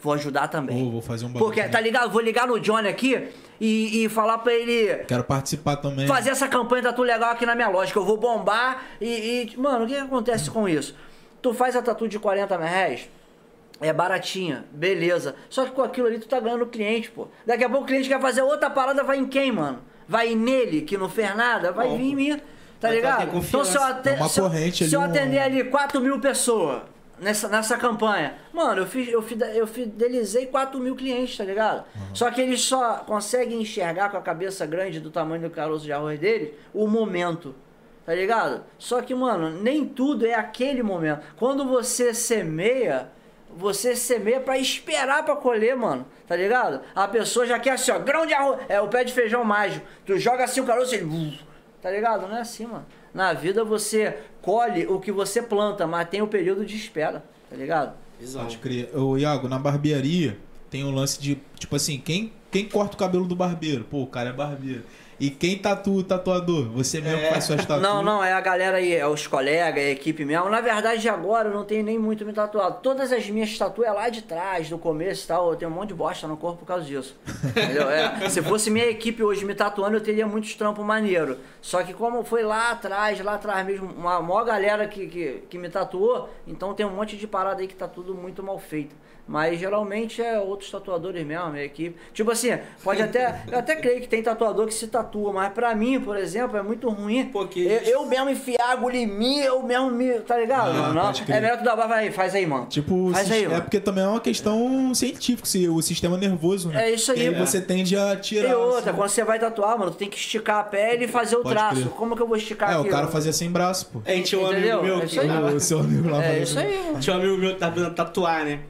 Vou ajudar também. Pô, vou fazer um bagulho. Porque, também. tá ligado? Vou ligar no Johnny aqui e, e falar pra ele Quero participar também. fazer essa campanha tatu legal aqui na minha loja, que eu vou bombar e. e- mano, o que, que acontece com isso? Tu faz a tatu de 40 reais. É baratinha, beleza. Só que com aquilo ali tu tá ganhando cliente, pô. Daqui a pouco o cliente quer fazer outra parada, vai em quem, mano? Vai nele, que não fez nada, vai Bom, vir em mim. Tá ligado? Então se eu, confiança. ate- É uma se eu- se eu um- atender ali 4 mil pessoas nessa, nessa campanha, mano, eu, fiz, eu, fida- eu fidelizei 4 mil clientes, tá ligado? Só que eles só conseguem enxergar com a cabeça grande do tamanho do caroço de arroz deles o momento. Tá ligado? Só que, mano, nem tudo é aquele momento. Quando você semeia, você semeia pra esperar pra colher, mano. Tá ligado? A pessoa já quer assim, ó, grão de arroz. É o pé de feijão mágico. Tu joga assim o caroço e ele. Tá ligado? Não é assim, mano. Na vida você colhe o que você planta, mas tem o período de espera. Tá ligado? Visão. Pode crer. Ô, Iago, na barbearia tem um lance de, tipo assim, quem, quem corta o cabelo do barbeiro? Pô, o cara é barbeiro. E quem tatua o tatuador? Você mesmo É. faz suas tatuas? Não, não, é a galera aí, é os colegas, é a equipe mesmo. Na verdade, agora eu não tenho nem muito me tatuado. Todas as minhas tatuas é lá de trás, do começo e tal. Eu tenho um monte de bosta no corpo por causa disso. Entendeu? É, se fosse minha equipe hoje me tatuando, eu teria muitos trampos maneiro. Só que como foi lá atrás, lá atrás mesmo, uma maior galera que, que, que me tatuou, então tem um monte de parada aí que tá tudo muito mal feito. Mas geralmente é outros tatuadores mesmo, minha equipe. Tipo assim, pode até. Eu até creio que tem tatuador que se tatua, mas pra mim, por exemplo, é muito ruim. Porque- eu, eu mesmo enfiar a agulha em mim, eu mesmo me. Tá ligado? Ah, não, crer. é melhor tu dar vai aí, faz aí, mano. Tipo, faz aí, é mano. porque também é uma questão científica, se- o sistema nervoso, né? É isso aí, E aí mano. você tende a tirar. E outra, assim. quando você vai tatuar, mano, tu tem que esticar a pele e fazer o Pode traço. crer. Como que eu vou esticar É, aqui? o cara fazia sem braço, pô. Gente tinha um amigo meu É que isso aí. O seu amigo lá É isso aí, mano. Tinha um amigo meu que tava tentando tatuar, né?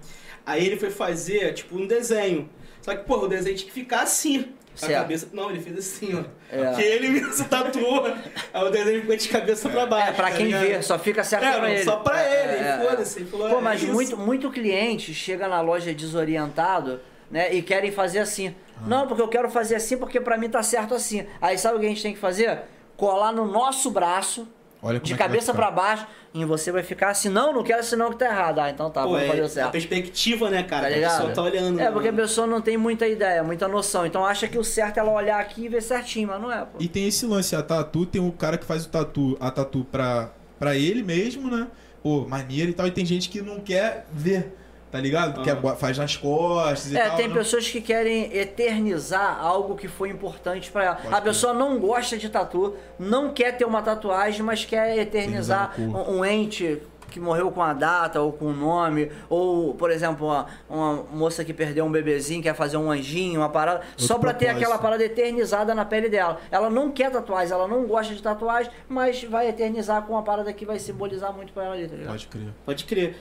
Aí ele foi fazer, tipo, um desenho. Só que, porra, o desenho tinha que ficar assim. A Certo. cabeça. Não, ele fez assim, ó. É. Porque ele mesmo se tatuou. Aí o desenho ficou de cabeça pra baixo. É, pra tá quem ligado? vê, só fica certo É, pra não, ele. só pra É, ele, é, é. foda-se. Pô, é mas isso. muito, muito cliente chega na loja desorientado, né, e querem fazer assim. Não, porque eu quero fazer assim porque pra mim tá certo assim. Aí sabe o que a gente tem que fazer? Colar no nosso braço, Olha como de é cabeça pra baixo, e você vai ficar assim, não, não quero assim não que tá errado. Ah, então tá, Pô, vamos fazer o é a certo. perspectiva, né, cara? Tá que a ligado? pessoa tá olhando. É, né, porque a pessoa não tem muita ideia, muita noção. Então acha que o certo é ela olhar aqui e ver certinho, mas não é, pô. E tem esse lance, a tatu, tem o cara que faz o tatu, a tatu pra, pra ele mesmo, né? Pô, maneiro e tal. E tem gente que não quer ver tá ligado? Que é- faz nas costas e É, tal. tem né? pessoas que querem eternizar algo que foi importante pra ela. Pode a pessoa não gosta de tatu, não quer ter uma tatuagem, mas quer eternizar um, um ente que morreu com a data ou com o nome, ou, por exemplo, uma, uma moça que perdeu um bebezinho, quer fazer um anjinho, uma parada, só pra ter aquela parada eternizada na pele dela. Ela não quer tatuagem, ela não gosta de tatuagem, mas vai eternizar com uma parada que vai simbolizar muito pra ela ali, tá ligado? Pode crer. Pode crer.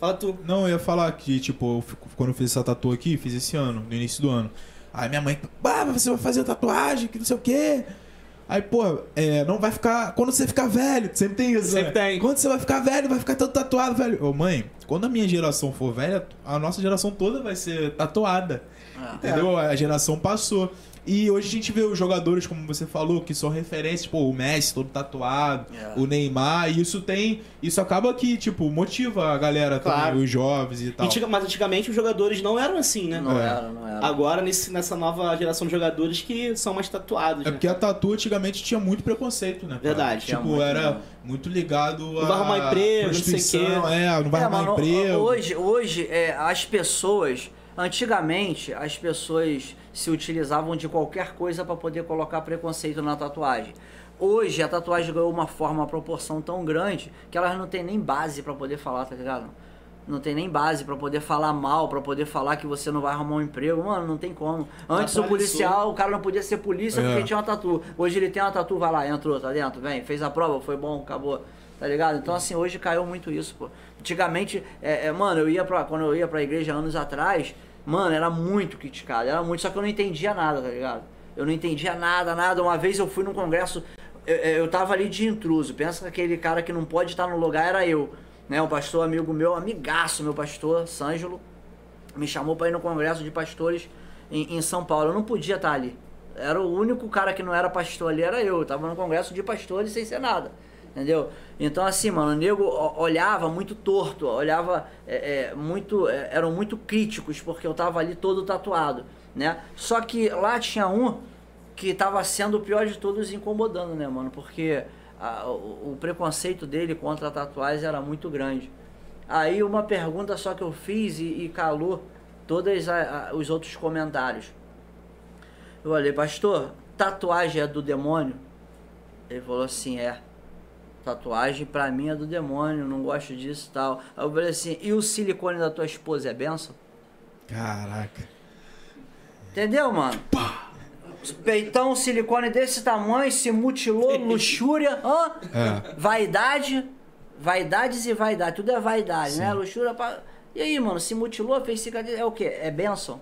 Fala tu. Não, eu ia falar que, tipo, eu fico- quando eu fiz essa tatu aqui, fiz esse ano, no início do ano. Aí minha mãe, bah, você vai fazer tatuagem, que não sei o quê. Aí, pô, é, não vai ficar. Quando você ficar velho, sempre tem isso. Sempre né? tem. Quando você vai ficar velho, vai ficar todo tatuado, velho. Ô, mãe, quando a minha geração for velha, a nossa geração toda vai ser tatuada. É. Entendeu? A geração passou. E hoje a gente vê os jogadores, como você falou, que são referências, pô, o Messi todo tatuado, É. o Neymar, e isso tem. Isso acaba que, tipo, motiva a galera Claro. também, os jovens e tal. Antiga- mas antigamente os jogadores não eram assim, né? Não É. era, não era. Agora, nesse, nessa nova geração de jogadores que são mais tatuados. É né? porque a tatu antigamente tinha muito preconceito, né? cara? Verdade. Tinha Tipo, muito era mesmo. muito ligado a. Não vai arrumar emprego, não sei o quê. É, não vai É, arrumar mano, emprego. Hoje, hoje é, as pessoas. Antigamente, as pessoas se utilizavam de qualquer coisa para poder colocar preconceito na tatuagem. Hoje, a tatuagem ganhou uma forma, uma proporção tão grande que elas não tem nem base para poder falar, tá ligado? Não tem nem base para poder falar mal, para poder falar que você não vai arrumar um emprego. Mano, não tem como. Antes o policial, o cara não podia ser polícia É. porque tinha uma tatu. Hoje ele tem uma tatu, vai lá, entrou, tá dentro, vem, fez a prova, foi bom, acabou. Tá ligado? Então, assim, hoje caiu muito isso, pô. Antigamente, é, é, mano, eu ia pra. Quando eu ia pra igreja anos atrás, mano, era muito criticado. Era muito, só que eu não entendia nada, tá ligado? Eu não entendia nada, nada. Uma vez eu fui num congresso, eu, eu tava ali de intruso. Pensa que aquele cara que não pode estar no lugar era eu. Né? Um pastor amigo meu, amigaço, meu pastor, Sângelo, me chamou pra ir no congresso de pastores em, em São Paulo. Eu não podia estar ali. Era o único cara que não era pastor ali, era eu. Eu tava no congresso de pastores sem ser nada. Entendeu? Então, assim, mano, o nego olhava muito torto, olhava é, é, muito. é, eram muito críticos, porque eu tava ali todo tatuado, né? Só que lá tinha um que tava sendo o pior de todos incomodando, né, mano? Porque a- o, o preconceito dele contra a tatuagem era muito grande. Aí uma pergunta só que eu fiz e, e calou todos os outros comentários. Eu falei, pastor, tatuagem é do demônio? Ele falou assim, é. Tatuagem pra mim é do demônio, não gosto disso e tal. Aí eu falei assim, e o silicone da tua esposa é benção? Caraca. Entendeu, mano? Peitão, silicone desse tamanho, se mutilou, luxúria, hã? É. Vaidade, vaidades e vaidade, tudo é vaidade, né? Luxúria pra... E aí, mano, se mutilou, fez cicatriz, é o quê? É benção?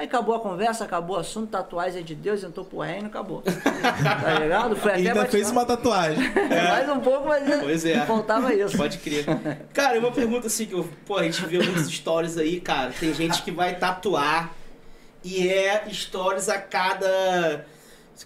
Aí acabou a conversa, acabou o assunto, tatuagem é de Deus, entrou pro reino, acabou. tá ligado? Foi E até ainda fez uma tatuagem. Mais um pouco, mas Pois é. faltava isso. Pode crer. Cara, uma pergunta assim que eu, pô, a gente vê muitas stories aí, cara. Tem gente que vai tatuar e é stories a cada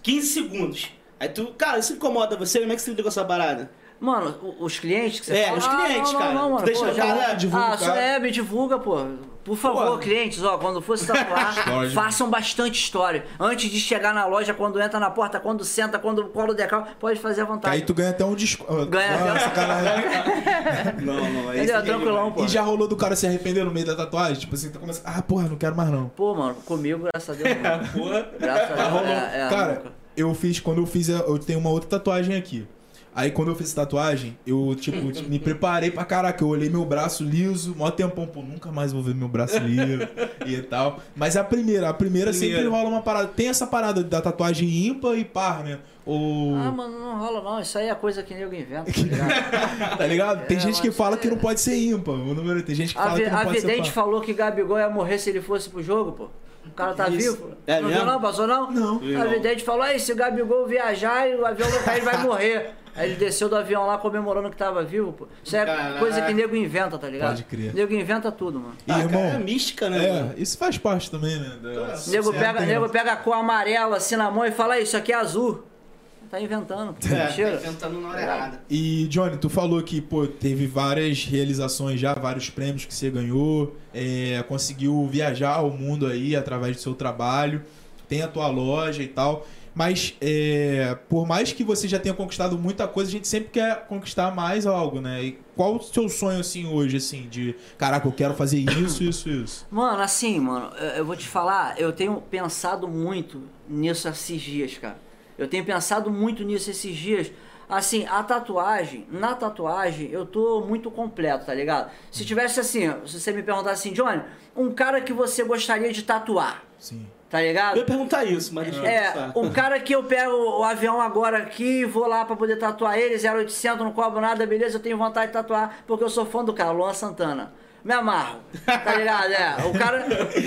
15 segundos. Aí tu, cara, isso incomoda você? Como é que você lida com essa parada? Mano, os clientes que você É, fala, os ah, clientes, não, não, cara. não, mano, Tu deixa pô, o já cara- vou- divulga Ah, é, me divulga, pô. Por favor, Pô. clientes, ó, quando fosse tatuar, História. façam bastante história. Antes de chegar na loja, quando entra na porta, quando senta, quando cola o decal, pode fazer à vontade. Aí tu ganha até um desconto. Ganha até um-. Não, não, é Entendeu? Tranquilão, pô. E já rolou do cara se arrepender no meio da tatuagem? Tipo assim, tu começa. Ah, porra, não quero mais não. Pô, mano, comigo, graças a Deus. não. Porra. Graças a Deus. É, é, Cara, nunca. eu fiz, quando eu fiz, eu tenho uma outra tatuagem aqui. Aí quando eu fiz tatuagem, eu, tipo, me preparei pra caraca. Eu olhei meu braço liso, mó tempão, pô, nunca mais vou ver meu braço liso e tal. Mas a primeira, a primeira, sempre rola uma parada. Tem essa parada da tatuagem ímpar e par, né? Ou. Ah, mano, não rola não. Isso aí é coisa que nego inventa, tá ligado? tá ligado? Tem É, gente que fala é- que não pode ser ímpar. O número, tem gente que A, fala que não a pode ser vidente par. falou que Gabigol ia morrer se ele fosse pro jogo, pô. O cara tá Isso. vivo. É não mesmo? viu não? Passou não? Não. Vi A não. vidente falou, aí se o Gabigol viajar e o avião não cair, ele vai morrer. Aí ele desceu do avião lá comemorando que tava vivo, pô. Isso é Caraca. coisa que nego inventa, tá ligado? Pode crer. Nego inventa tudo, mano. E, Ah, irmão, cara, é mística, né? mano? É, isso faz parte também, né? da- Nego pega, nego pega a cor amarela assim na mão e fala, isso aqui é azul. Tá inventando. É, Mentira. tá inventando na hora errada. E, Johnny, tu falou que, pô, teve várias realizações já, vários prêmios que você ganhou, é, conseguiu viajar ao mundo aí através do seu trabalho, tem a tua loja e tal. Mas é, por mais que você já tenha conquistado muita coisa, a gente sempre quer conquistar mais algo, né? E qual o seu sonho, assim, hoje, assim, de caraca, eu quero fazer isso, isso, isso? Mano, assim, mano, eu eu vou te falar, eu tenho pensado muito nisso esses dias, cara. Eu tenho pensado muito nisso esses dias. Assim, a tatuagem, na tatuagem, eu tô muito completo, tá ligado? Se tivesse assim, se você me perguntasse assim, Johnny, um cara que você gostaria de tatuar, Sim. tá Eu ligado? ia perguntar isso, mas deixa eu É, um cara que eu pego o avião agora aqui e vou lá pra poder tatuar ele, 0800, não cobro nada, beleza, eu tenho vontade de tatuar, porque eu sou fã do cara, Luan Santana. Me amarro, tá ligado? É, o cara,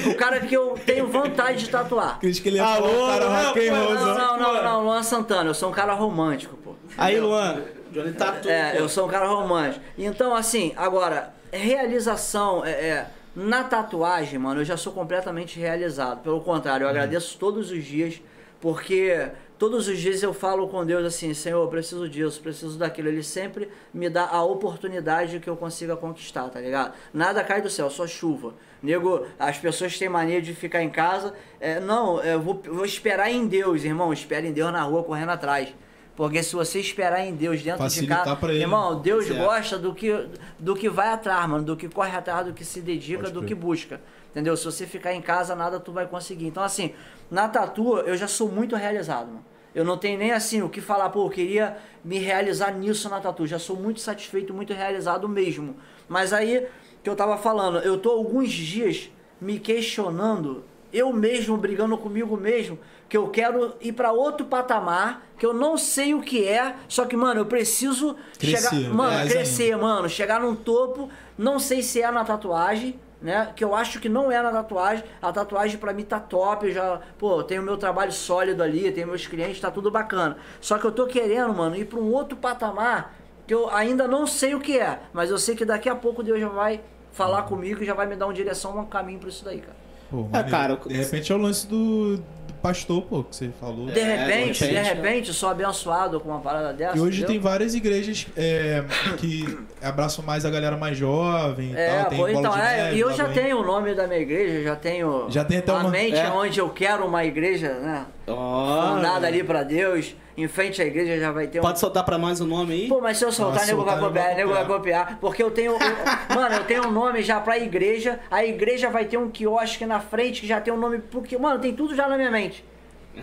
o cara que eu tenho vontade de tatuar. Acredito que ele Alô, falar um cara não, rock and roll, Não, não, não, não, Luan Santana, eu sou um cara romântico, pô. Aí, Luan, Johnny Tatu. É, pô. eu sou um cara romântico. Então, assim, agora, realização é, é, na tatuagem, mano, eu já sou completamente realizado. Pelo contrário, eu agradeço todos os dias, porque todos os dias eu falo com Deus assim, Senhor, eu preciso disso, preciso daquilo. Ele sempre me dá a oportunidade que eu consiga conquistar, tá ligado? Nada cai do céu, só chuva. Nego, as pessoas têm mania de ficar em casa. É, não, eu vou, vou esperar em Deus, irmão. Espera em Deus na rua correndo atrás. Porque se você esperar em Deus dentro Facilitar de casa, pra ele. irmão, Deus Certo. gosta do que, do que vai atrás, mano, do que corre atrás, do que se dedica, Pode do que busca. Entendeu? Se você ficar em casa, nada tu vai conseguir. Então, assim, na tatu, eu já sou muito realizado, mano. Eu não tenho nem assim o que falar, pô, eu queria me realizar nisso na tatu. Já sou muito satisfeito, muito realizado mesmo. Mas aí, que eu tava falando, eu tô alguns dias me questionando, eu mesmo brigando comigo mesmo, que eu quero ir pra outro patamar, que eu não sei o que é, só que, mano, eu preciso Crescer, chegar, mano, crescer, mano, chegar num topo, não sei se é na tatuagem, né? Que eu acho que não é na tatuagem. A tatuagem pra mim tá top, eu já, pô, tenho meu trabalho sólido ali, tenho meus clientes, tá tudo bacana. Só que eu tô querendo, mano, ir pra um outro patamar que eu ainda não sei o que é, mas eu sei que daqui a pouco Deus já vai falar comigo e já vai me dar uma direção, um caminho pra isso daí, cara. Pô, É, cara, De repente é o lance do pastor, pô, que você falou. De É, repente, de de repente, sou abençoado com uma parada dessa. E hoje entendeu? tem várias igrejas é, que abraçam mais a galera mais jovem e É, tal. Tem pô, então, de é, neve, e eu já do- tenho o nome da minha igreja, já tenho Já tem até a uma- mente é. onde eu quero uma igreja, né? Fundada ali pra Deus, em frente à igreja já vai ter um. Pode soltar pra nós o nome aí? Pô, mas se eu soltar, Ah, nego vai soltar, copiar, nego nego vai vai copiar. Porque eu tenho. eu- mano, eu tenho um nome já pra igreja. A igreja vai ter um quiosque na frente que já tem um nome. Porque, mano, tem tudo já na minha mente.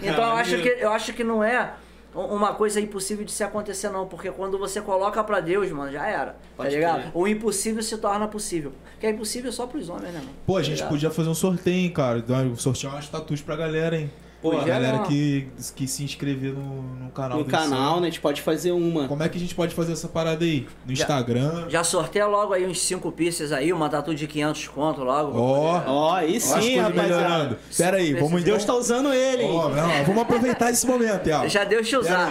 Então eu acho que, eu acho que não é uma coisa impossível de se acontecer, não. Porque quando você coloca pra Deus, mano, já era. Pode tá ligado? crer. O impossível se torna possível. Porque é impossível só pros homens, né, mano? Pô, a Tá gente ligado? podia fazer um sorteio, hein, cara. Dar- Sortear umas tatuas pra galera, hein. Pô, a Podia galera não. que, que se inscrever no, no canal No canal, Insano. né? A gente pode fazer uma. Como é que a gente pode fazer essa parada aí? No Já- Instagram? Já sorteia logo aí uns 5 pieces aí, uma tatu de 500 conto logo. Ó, Ó, aí ó sim, rapaziada. Pera aí, vamos então... Deus tá usando ele? Ó, não, vamos aproveitar esse momento, Yal. Já deu te usar.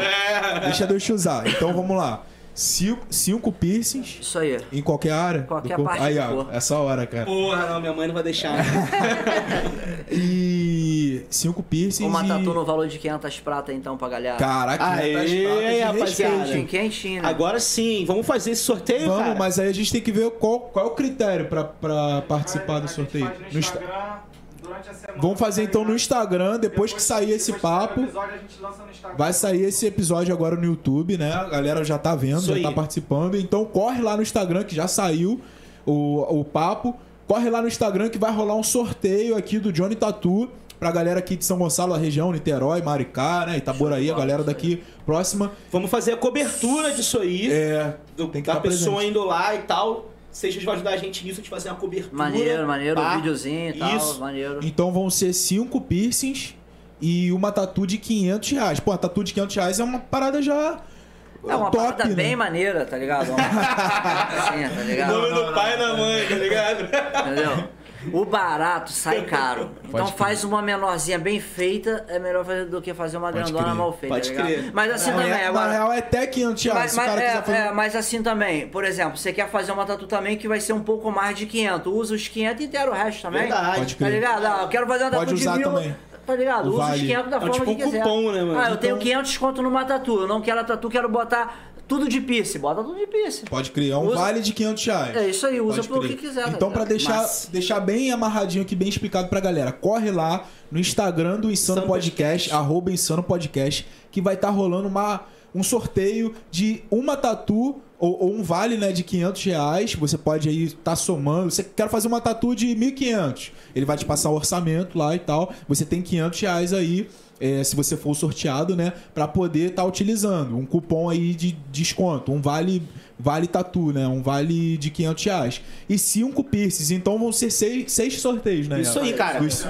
Deixa Deus te usar. Então vamos lá. Cinco, cinco piercings Isso aí. em qualquer área. Qualquer do corpo. parte Aí, ó, essa hora, cara. Porra, não, minha mãe não vai deixar. E cinco piercings Uma e... tatu no valor de 500 prata então pra galera. Caraca, Aê, 500 pratas rapaziada. Quentinho, né? Agora sim, vamos fazer esse sorteio, Vamos, cara? mas aí a gente tem que ver qual, qual é o critério pra, pra participar A do sorteio. faz No No Insta- Instagram, durante a semana. Vamos fazer então no Instagram, depois que sair esse depois que sair o papo. episódio, a gente lança no Instagram. Vai sair esse episódio agora no YouTube, né? A galera já tá vendo, Isso já aí. tá participando. Então corre lá no Instagram que já saiu o, o papo. Corre lá no Instagram que vai rolar um sorteio aqui do Johnny Tatu pra galera aqui de São Gonçalo, a região, Niterói, Maricá, né? Itaboraí, a galera daqui próxima. Vamos fazer a cobertura disso aí. É, do, tem que da estar pessoa presente. indo lá e tal. Vocês vão ajudar a gente nisso de fazer uma cobertura. Maneiro, maneiro, pá. um videozinho e tal, Isso. maneiro. Então vão ser cinco piercings e uma tatu de 500 reais. Pô, a tatu de 500 reais é uma parada já É uma top, parada né? bem maneira, tá ligado? Uma- Assim, tá ligado? Nome do pai e da mãe, tá ligado? Entendeu? O barato sai caro. Então faz uma menorzinha bem feita, é melhor fazer do que fazer uma Pode grandona crer. mal feita, Pode tá crer. Mas assim Na também, real- agora... Na real é até 500 reais. Mas, Se o cara mas- quiser é, fazer... é, mas assim também, por exemplo, você quer fazer uma tatu também que vai ser um pouco mais de 500. Usa os 500 e inteira o resto também. Verdade. Pode Tá crer. ligado? Ah, eu quero fazer uma tatu Pode de usar mil. também. Tá ligado? Usa vale. os 500 da É forma tipo que um quiser. cupom, né, mano? Ah, eu tenho Então- 500 conto numa tatu. Eu não quero a tatu, quero botar Tudo de piercing, bota tudo de piercing. Pode criar um Usa- vale de 500 reais. É isso aí, usa crer. que quiser. tá Então, pra ligado? deixar, Mas- deixar bem amarradinho aqui, bem explicado pra galera, corre lá no Instagram do Insano Insano Podcast, Podcast. arroba Insano Podcast, que vai estar rolando uma, um sorteio de uma tatu ou, ou um vale né, de 500 reais. Você pode aí estar somando. Você quer fazer uma tatu de 1.500. Ele vai te passar o orçamento lá e tal. Você tem 500 reais aí. É, se você for sorteado, né? Pra poder estar utilizando um cupom aí de desconto, um vale vale tatu, né? Um vale de 500 reais. E cinco piercings. Então vão ser seis, seis sorteios, né? Isso aí, cara. Os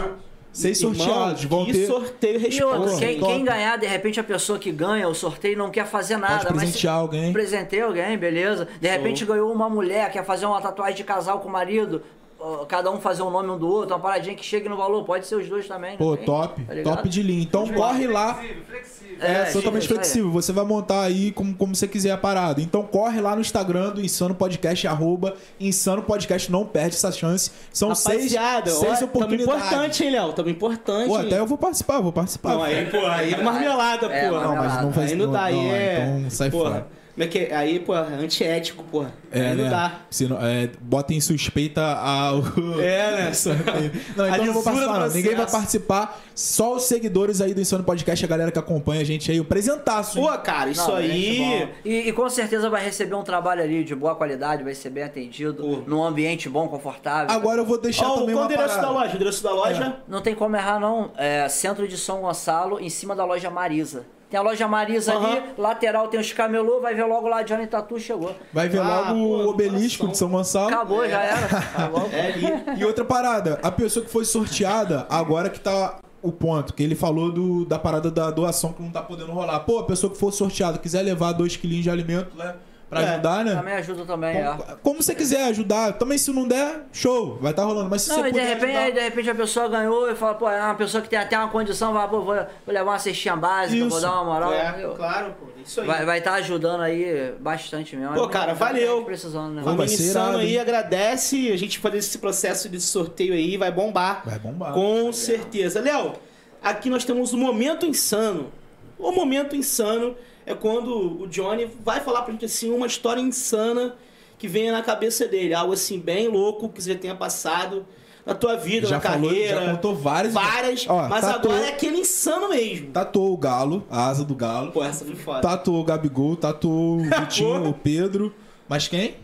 seis Irmão, sorteados. Vão que ter. sorteio responsa. quem, quem ganhar, de repente a pessoa que ganha o sorteio não quer fazer nada. Pode mas presentear alguém. Presentei alguém, beleza. De repente ganhou uma mulher, quer fazer uma tatuagem de casal com o marido. Ó, Cada um fazer o nome um do outro, uma paradinha que chegue no valor, pode ser os dois também. não Pô, tem? top. Tá top de linha. Então corre lá. Flexível, flexível. É, É, totalmente flexível. Você vai montar aí como, como você quiser a parada. Então corre lá no Instagram do Insano Podcast, arroba Insano Podcast. Não perde essa chance. São seis, Rapaziada, seis ó, tamo oportunidades. importante, hein, Léo? Tamo importante. Pô, até eu vou participar, vou participar. Não, aí, pô, aí é marmelada, É, pô. Não, mas não faz Aí não dá, aí não, é. Então sai porra, fora. Como é que é? Aí, pô, antiético, porra. É, aí não né? dá. Se não, é, bota em suspeita ao. É, né? Não, então A eu não vou participar, não. Ninguém vai participar. Só os seguidores aí do Insano Podcast, a galera que acompanha a gente aí, o presentaço. Pô, cara, isso Não, aí. bom. E, e com certeza vai receber um trabalho ali de boa qualidade, vai ser bem atendido, Pô. num ambiente bom, confortável. Agora eu vou deixar Ó, também qual o endereço da loja? O endereço da loja? Não tem como errar, não. É centro de São Gonçalo, em cima da loja Marisa. Tem a loja Marisa Aham. ali, lateral tem os camelô, vai ver logo lá Johnny Tatu chegou. Vai ver Ah, logo pô, o obelisco coração. de São Gonçalo. Acabou, já era. Acabou. É ali. E outra parada, a pessoa que foi sorteada, agora que tá o ponto, que ele falou do, da parada da doação que não tá podendo rolar. Pô, a pessoa que for sorteada quiser levar dois quilinhos de alimento, né? Pra É, ajudar, né? Também ajuda também, é. Como, como você quiser ajudar. Também se não der, show, vai estar rolando. Mas se Não, você e de puder repente, ajudar- aí, de repente a pessoa ganhou e fala, pô, é uma pessoa que tem até uma condição, vai, pô, vou, vou levar uma cestinha básica, vou Isso. dar uma moral. É, claro, pô. Isso aí. Vai estar tá ajudando aí bastante mesmo. Pô, cara, Muita valeu. Precisando, né? Vamos ser insano aí, hein? agradece. A gente fazer esse processo de sorteio aí, vai bombar. Vai bombar. Com certeza. Léo, aqui nós temos o Momento Insano. O Momento Insano é quando o Johnny vai falar pra gente assim uma história insana que venha na cabeça dele. Algo assim bem louco que você tenha passado na tua vida, Já na falou, carreira. já contou várias. Várias, Ó, mas tatuou- agora é aquele insano mesmo. Tatuou o galo, a asa do galo. Pô, essa foi foda. Tatuou o Gabigol, tatuou o Vitinho, o Pedro. Mas quem?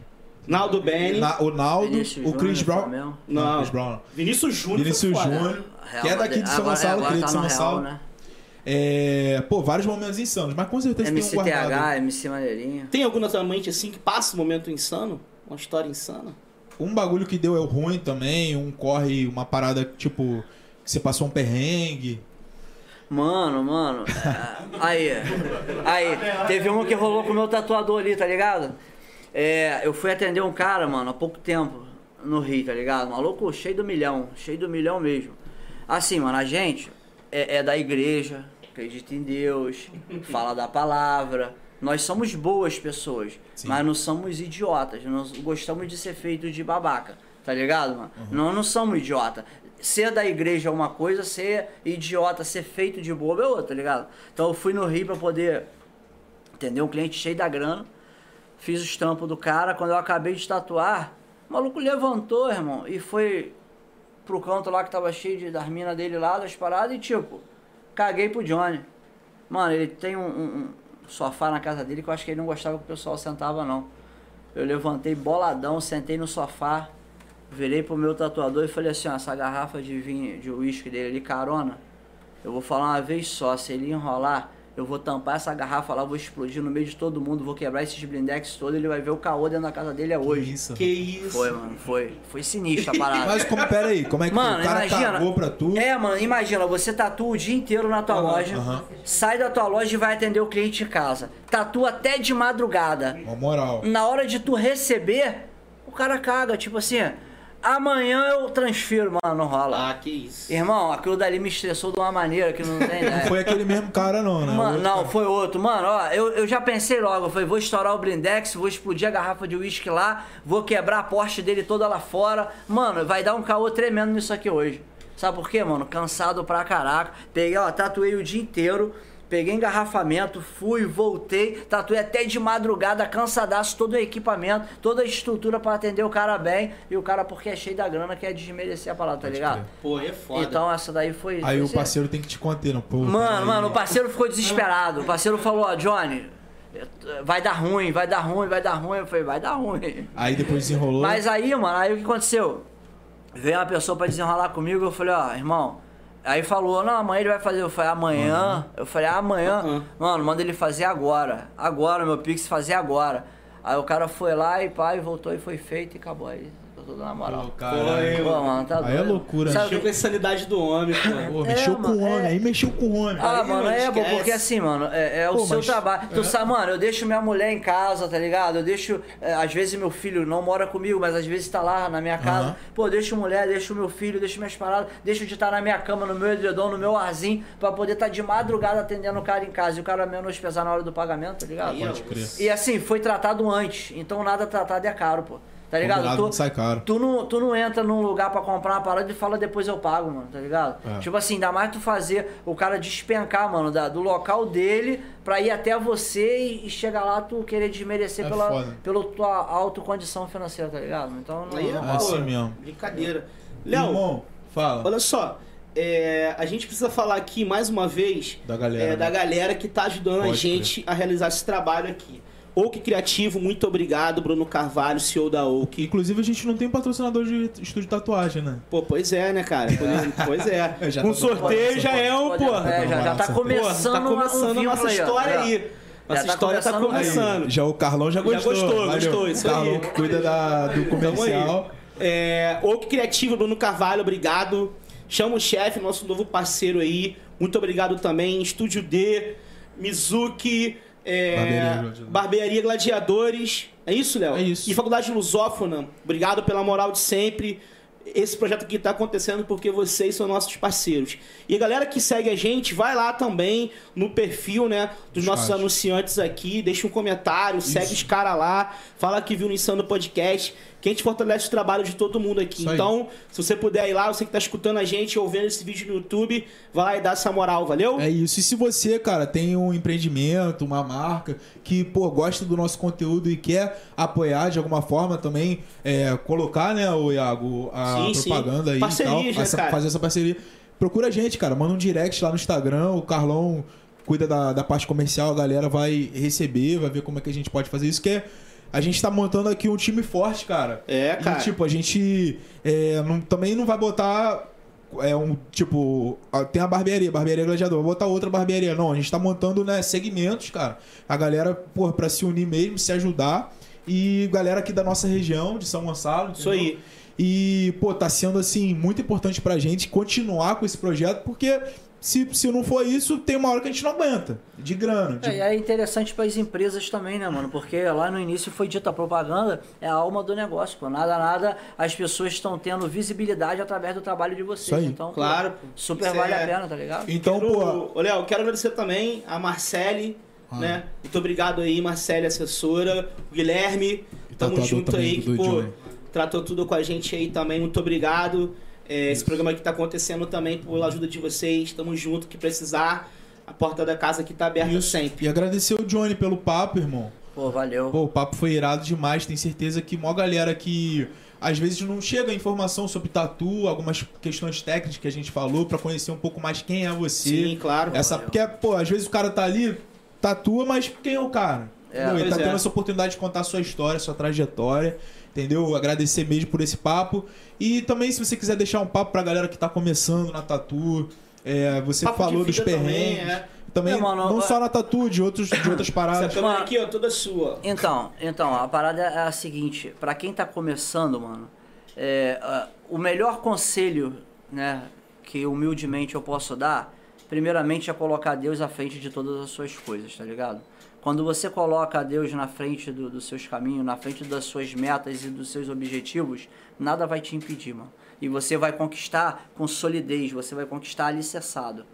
Naldo Benny. Na- o Naldo, Vinícius o Chris Brown. Não, Não. Chris Brown. Vinícius Júnior. Vinícius. Júnior. Que é daqui de São Gonçalo, cria tá de São no Gonçalo. É, pô, vários momentos insanos, mas com certeza tem um guardado. MCTH, MC Maneirinho. Tem algum na tua mente assim que passa um momento insano? Uma história insana? Um bagulho que deu é ruim também, um corre, uma parada tipo, que você passou um perrengue. Mano, mano. é, Aí, aí, teve uma que rolou com o meu tatuador ali, tá ligado? É, eu fui atender um cara, mano, há pouco tempo no Rio, tá ligado? Maluco cheio do milhão, cheio do milhão mesmo. Assim, mano, a gente é, é da igreja, acredita em Deus, fala da palavra. Nós somos boas pessoas, Sim. mas não somos idiotas. Nós gostamos de ser feito de babaca, tá ligado, mano? Nós não somos idiota. Ser da igreja é uma coisa, ser idiota, ser feito de bobo é outra, tá ligado? Então eu fui no Rio pra poder atender um cliente cheio da grana. Fiz os tampos do cara. Quando eu acabei de tatuar, o maluco levantou, irmão, e foi pro canto lá que tava cheio de, das minas dele lá, das paradas, e tipo, caguei pro Johnny. Mano, ele tem um, um- um sofá na casa dele que eu acho que ele não gostava que o pessoal sentava, não. Eu levantei boladão, sentei no sofá, virei pro meu tatuador e falei assim, ó, essa garrafa de vinho, de uísque dele ali, carona, eu vou falar uma vez só, se ele enrolar, eu vou tampar essa garrafa lá, vou explodir no meio de todo mundo, vou quebrar esses blindex todo, ele vai ver o caô dentro da casa dele é hoje. Isso. Que isso? Foi, mano, foi. Foi sinistro a parada. Mas como, pera aí, como é que Mano, o cara imagina. cagou pra tu? É, mano, imagina, você tatua o dia inteiro na tua loja, sai da tua loja e vai atender o cliente em casa. Tatua até de madrugada. Uma moral. Na hora de tu receber, o cara caga, tipo assim, amanhã eu transfiro, mano, não rola. Ah, que isso. Irmão, aquilo dali me estressou de uma maneira que não tem ideia. Não foi aquele mesmo cara, não, né? Mano, não, cara. foi outro. Mano, ó, eu, eu já pensei logo, eu falei, vou estourar o blindex, vou explodir a garrafa de uísque lá, vou quebrar a Porsche dele toda lá fora. Mano, vai dar um caô tremendo nisso aqui hoje. Sabe por quê, mano? Cansado pra caraca. Peguei, ó, tatuei o dia inteiro. Peguei engarrafamento, fui, voltei, tatuei até de madrugada, cansadaço, todo o equipamento, toda a estrutura pra atender o cara bem. E o cara, porque é cheio da grana, quer desmerecer a palavra, tá Pode ligado? crer. Pô, é foda. Então essa daí foi. Aí o assim. parceiro tem que te conter, não. Pô, Mano, mano, o parceiro ficou desesperado. O parceiro falou, ó, Johnny, vai dar ruim, vai dar ruim, vai dar ruim. Eu falei, vai dar ruim. Aí depois desenrolou. Mas aí, mano, aí o que aconteceu? Veio uma pessoa pra desenrolar comigo, eu falei, ó, irmão. Aí falou, não, amanhã ele vai fazer. Eu falei, amanhã? Eu falei, amanhã. Uhum. Mano, manda ele fazer agora. Agora, meu Pix fazer agora. Aí o cara foi lá e pai, voltou e foi feito e acabou aí. Tudo na moral. Pô. Pô, mano, tá Aí é doido. loucura, Sabe- Mexeu com a insanidade do homem, pô. Pô, É, mexeu com mano, o homem, é. aí mexeu com o homem. Ah, Aí, mano, é, pô, esquece. porque assim, mano, é, é o Pô, seu mas- trabalho. Tu é. sabe, mano, eu deixo minha mulher em casa, tá ligado? Eu deixo, é, às vezes meu filho não mora comigo, mas às vezes tá lá na minha casa. Pô, deixo mulher, deixo meu filho, deixo minhas paradas, deixo de estar na minha cama, no meu edredom, no meu arzinho, pra poder estar de madrugada atendendo o cara em casa e o cara menos pesar na hora do pagamento, tá ligado? Aí. E assim, foi tratado antes, então nada tratado é caro, pô. Tá ligado? Tu- não sai caro. Tu não, tu não entra num lugar pra comprar uma parada e fala depois eu pago, mano, tá ligado? É. Tipo assim, ainda mais tu fazer o cara despencar, mano, da- do local dele pra ir até você e, e chegar lá tu querer desmerecer É pela, foda. pela tua autocondição financeira, tá ligado? Então não. Aí é, não É assim mesmo. Brincadeira. Léo, Irmão, fala. olha só. é, a gente precisa falar aqui mais uma vez Da galera, é, né? da galera que tá ajudando a Pode gente a realizar esse trabalho aqui. Oak Criativo, muito obrigado, Bruno Carvalho, CEO da Oak. Inclusive, a gente não tem patrocinador de estúdio de tatuagem, né? Pô, pois é, né, cara? Pois é. É, já Com tá sorteio já é um, Pode- pô. É, já, já tá Pô, começando, Pô, tá começando um a nossa aí, história Já. aí. Nossa tá história tá começando um começando. Já o Carlão já Já gostou. gostou, valeu. gostou, isso o Carlão aí. que cuida da, do comercial. aí. É, Oak Criativo, Bruno Carvalho, obrigado. Chama o chefe, nosso novo parceiro aí. Muito obrigado também. Estúdio D, Mizuki, é, Barbearia Gladiador. Barbearia Gladiadores. É isso, Léo? É isso. E Faculdade Lusófona. Obrigado pela moral de sempre. Esse projeto aqui tá acontecendo porque vocês são nossos parceiros. E a galera que segue a gente, vai lá também no perfil, né, dos nossos caras. anunciantes aqui, deixa um comentário, segue os caras lá, fala que viu no Insano Podcast, que a gente fortalece o trabalho de todo mundo aqui. Isso aí. Então, se você puder ir lá, você que tá escutando a gente ou vendo esse vídeo no YouTube, vai lá e dá essa moral, valeu? É isso. E se você, cara, tem um empreendimento, uma marca que, pô, gosta do nosso conteúdo e quer apoiar de alguma forma também, é, colocar, né, o Iago, a Sim, sim. propaganda aí Parcerias, e tal, né, essa- cara? fazer essa parceria. Procura a gente, cara. Manda um direct lá no Instagram. O Carlão cuida da, da parte comercial, a galera vai receber, vai ver como é que a gente pode fazer isso, que é. A gente tá montando aqui um time forte, cara. É, cara. E, tipo, a gente é, não- também não vai botar. É um tipo. Tem a barbearia, barbearia gladiador. Vai botar outra barbearia. Não, a gente tá montando, né, segmentos, cara. A galera, porra, pra se unir mesmo, se ajudar. E galera aqui da nossa região, de São Gonçalo. Isso entendeu? aí. E, pô, tá sendo, assim, muito importante pra gente continuar com esse projeto, porque se, se não for isso, tem uma hora que a gente não aguenta. De grana. De... É, e é interessante para as empresas também, né, mano? Porque lá no início foi dita a propaganda, é a alma do negócio, pô. Nada, nada, as pessoas estão tendo visibilidade através do trabalho de vocês. Isso aí. Então, Claro, pô. super Isso vale é- a pena, tá ligado? Então, Quero- pô. Ô, Léo, quero agradecer também a Marcele, Ah. né? Muito obrigado aí, Marcele, assessora, o Guilherme, tamo tatuador junto aí, que, pô, tratou tudo com a gente aí também, muito obrigado. É, esse programa aqui tá acontecendo também pela ajuda de vocês, tamo junto, que precisar, a porta da casa aqui tá aberta Isso. sempre. E agradecer o Johnny pelo papo, irmão. Pô, valeu. Pô, o papo foi irado demais. Tenho certeza que mó galera que às vezes não chega a informação sobre tatu, algumas questões técnicas que a gente falou, pra conhecer um pouco mais quem é você. Sim, claro. Essa, Valeu. porque, pô, às vezes o cara tá ali, tatua, mas quem é o cara? É, Entendeu? Ele tá é. tendo essa oportunidade de contar a sua história, sua trajetória, entendeu? Agradecer mesmo por esse papo. E também, se você quiser deixar um papo pra galera que tá começando na tatu, é, você Papo falou dos vida também, perrengues. é. Também, É, mano, não eu- só na tatu, de, outros, de outras Essa paradas. câmera Mano. aqui, ó, toda sua. Então, então, a parada é a seguinte, pra quem tá começando, mano, é, ah, o melhor conselho, né, que humildemente eu posso dar, primeiramente é colocar Deus à frente de todas as suas coisas, tá ligado? Quando você coloca Deus na frente do- dos seus caminhos, na frente das suas metas e dos seus objetivos, nada vai te impedir, mano. E você vai conquistar com solidez, você vai conquistar alicerçado.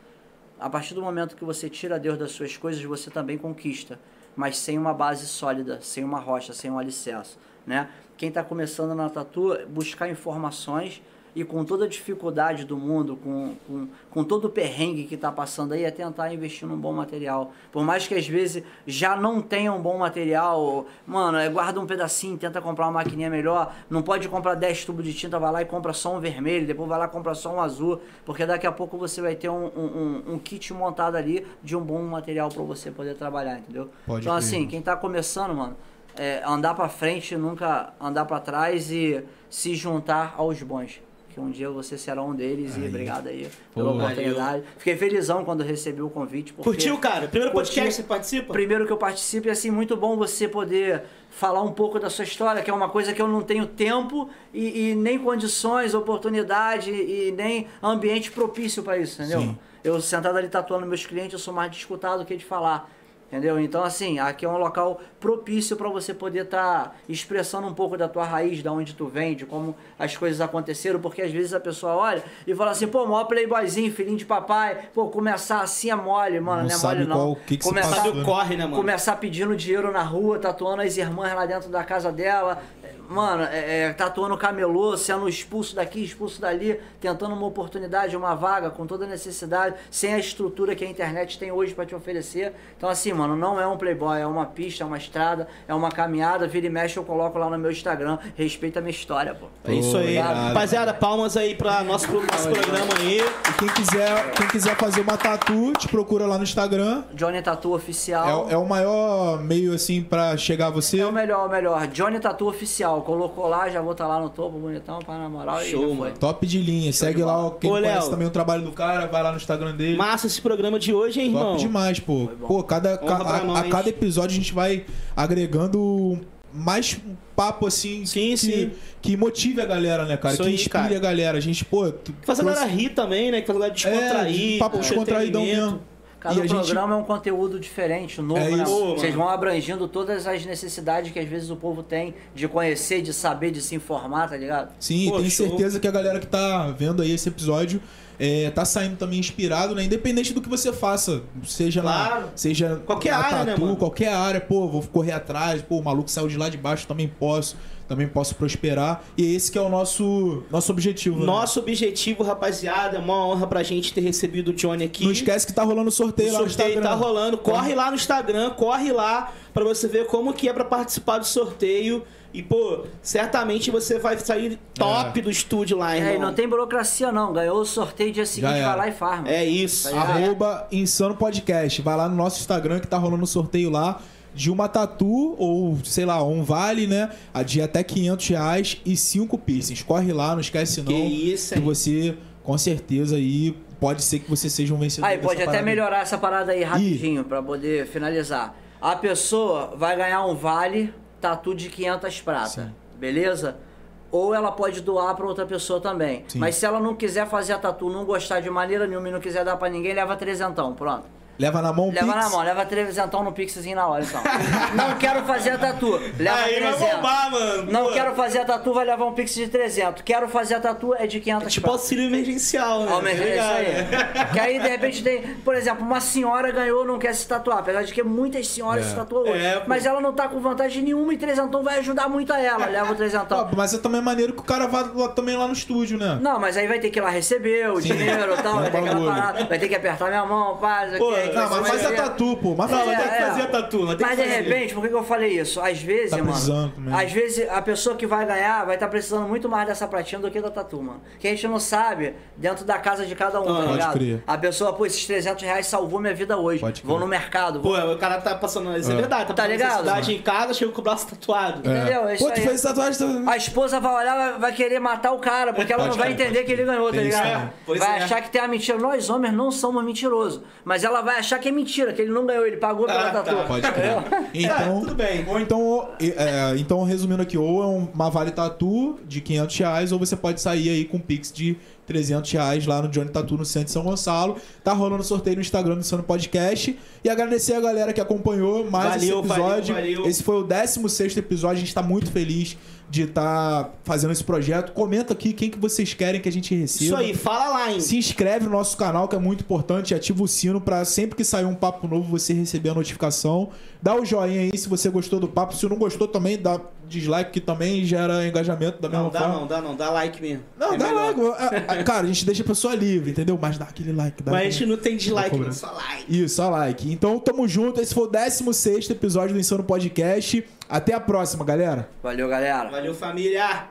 A partir do momento que você tira Deus das suas coisas, você também conquista, mas sem uma base sólida, sem uma rocha, sem um alicerce, né? Quem está começando na tatu, buscar informações e com toda a dificuldade do mundo, com, com, com todo o perrengue que está passando aí, é tentar investir num bom material. Por mais que às vezes já não tenha um bom material, mano, é, guarda um pedacinho, tenta comprar uma maquininha melhor. Não pode comprar 10 tubos de tinta, vai lá e compra só um vermelho, depois vai lá e compra só um azul, porque daqui a pouco você vai ter um, um, um- kit montado ali de um bom material para você poder trabalhar, entendeu? Pode então, assim, quem tá começando, mano, é andar pra frente, nunca andar pra trás e se juntar aos bons. Que um dia você será um deles e obrigado aí pela Pô, oportunidade. Fiquei felizão quando recebi o convite. Curtiu, cara? Primeiro Curti. podcast que você participa? Primeiro que eu participe, é assim, muito bom você poder falar um pouco da sua história, que é uma coisa que eu não tenho tempo e, e nem condições, oportunidade e nem ambiente propício para isso, entendeu? Sim. Eu sentado ali tatuando meus clientes, eu sou mais de escutar do que de falar. Entendeu? Então, assim, aqui é um local propício para você poder estar expressando um pouco da tua raiz, da onde tu vem, de como as coisas aconteceram, porque às vezes a pessoa olha e fala assim, pô, maior playboyzinho, filhinho de papai, pô, começar assim é mole, mano, Não não, é sabe mole não. qual- o que que se começar, passou, o corre, né, mano? começar pedindo dinheiro na rua, tatuando as irmãs lá dentro da casa dela. Mano, é, é, tatuando camelô, sendo expulso daqui, expulso dali, tentando uma oportunidade, uma vaga, com toda a necessidade, sem a estrutura que a internet tem hoje pra te oferecer. Então, assim, mano, não é um playboy, é uma pista, é uma estrada, é uma caminhada. Vira e mexe, eu coloco lá no meu Instagram. Respeita a minha história, pô. É isso aí. Obrigado. Rapaziada, palmas aí pra nosso, pro nosso programa aí. E quem quiser, quem quiser fazer uma tatu, te procura lá no Instagram. Johnny Tatu Oficial. É, é o maior meio assim pra chegar a você. É o melhor, o melhor. Johnny Tatu Oficial. Colocou lá, já vou estar lá no topo, bonitão, pra na moral. e Show, foi. mano. Top de linha. Segue de lá quem Ô, conhece Léo. também o trabalho do cara, vai lá no Instagram dele. Massa esse programa de hoje, hein, irmão? Top demais, pô. Pô, cada, ca- a, a cada episódio a gente vai agregando mais um papo assim Sim, que, sim. que motive a galera, né, cara? Isso que inspire cara. a galera. A gente, pô, Que faz a galera rir também, né? Que faz a galera descontrair. É, papo descontraídão entretenimento. mesmo. Cada E a gente- programa é um conteúdo diferente, novo, É né? isso. Vocês vão abrangindo todas as necessidades que às vezes o povo tem de conhecer, de saber, de se informar, tá ligado? Sim, Pô, tenho show. certeza que a galera que tá vendo aí esse episódio é, tá saindo também inspirado, né? Independente do que você faça, seja Claro. na, seja Qualquer área, né, mano? qualquer área, pô, vou correr atrás, pô, o maluco saiu de lá de baixo, também posso, também posso prosperar. E esse que é o nosso nosso objetivo, né? Nosso objetivo, rapaziada, é uma honra pra gente ter recebido o Johnny aqui. Não esquece que tá rolando sorteio O lá no sorteio Instagram. tá rolando. Corre lá no Instagram, corre lá pra você ver como que é pra participar do sorteio. E, pô, certamente você vai sair top do estúdio lá, irmão. É, e não tem burocracia não. Ganhou o sorteio dia seguinte, vai lá e faz. mano. É isso. Tá? Arroba Insano Podcast. Vai lá no nosso Instagram que tá rolando um sorteio lá de uma tatu ou, sei lá, um vale, né? A de até 500 reais e cinco piercings. Corre lá, não esquece não. Que isso, Que hein? você, com certeza, aí pode ser que você seja um vencedor. Aí, pode até parada. melhorar essa parada aí rapidinho, pra poder finalizar. A pessoa vai ganhar um vale tatu de 500 prata, Sim. beleza? Ou ela pode doar pra outra pessoa também. Sim. Mas se ela não quiser fazer a tatu, não gostar de maneira nenhuma e não quiser dar pra ninguém, leva trezentão, pronto. Leva na mão, Leva Pix. na mão, leva trezentão no pixzinho na hora, então. não quero fazer a tatu, leva Aí vai 300. bombar, mano. Não Pô, quero fazer a tatu, vai levar um pix de 300. Quero fazer a tatu, é de 500 É tipo prata. auxílio emergencial, né? É isso aí. Que aí, de repente, tem, por exemplo, uma senhora ganhou não quer se tatuar, apesar de que muitas senhoras É. se tatuam hoje. É, pô. mas ela não tá com vantagem nenhuma e trezentão vai ajudar muito a ela. Leva o trezentão. Ó, mas é também maneiro que o cara vá lá- também lá no estúdio, né? Não, mas aí vai ter que ir lá receber o dinheiro e tal, vai ter parada, vai ter que apertar minha mão, paz, Pô, Não, mas faz a tatu, pô. Mas faz tem que É, fazer a tatu, mas de repente, por que eu falei isso? Às vezes, Tá mano. também. Às vezes a pessoa que vai ganhar vai estar precisando muito mais dessa pratinha do que da tatu, mano. Que a gente não sabe dentro da casa de cada um, Ah, tá ligado? crer. A pessoa, pô, esses 300 reais salvou minha vida hoje. Pode Vou crer. no mercado, vou Pô, o cara tá passando. Isso é, É. verdade, tá, Tá ligado, mano? em casa, chega com o braço tatuado. Entendeu? É isso Pô, tu fez tatuagem. A esposa vai olhar, vai- vai querer matar o cara, porque ela não vai entender que ele ganhou, tá ligado? Pois vai é. achar que tem a mentira. Nós homens não somos mentirosos. Mas ela vai achar que é mentira, que ele não ganhou, ele pagou pela Ah, tá. tatu. Pode crer. Então, tudo bem. Ou então, é, então, resumindo aqui, ou é uma Vale Tatu de 500 reais, ou você pode sair aí com um Pix de 300 reais lá no Johnny Tatu no centro de São Gonçalo. Tá rolando sorteio no Instagram do Sano Podcast. E agradecer a galera que acompanhou mais Valeu, esse episódio. valeu, valeu. Esse foi o 16 episódio. A gente tá muito feliz de estar fazendo esse projeto. Comenta aqui quem que vocês querem que a gente receba. Isso aí, fala lá, hein? Se inscreve no nosso canal, que é muito importante. Ativa o sino pra sempre que sair um papo novo você receber a notificação. Dá o joinha aí se você gostou do papo. Se não gostou também, dá, dislike que também gera engajamento da mesma Não, dá forma. não, dá não. Dá like mesmo. Não, É dá melhor. like. A- a- Cara, a gente deixa a pessoa livre, entendeu? Mas dá aquele like. Dá Mas a aquele- gente não tem dislike, não. Só like. Isso, só like. Então tamo junto. Esse foi o 16 episódio do Insano Podcast. Até a próxima, galera. Valeu, galera. Valeu, família!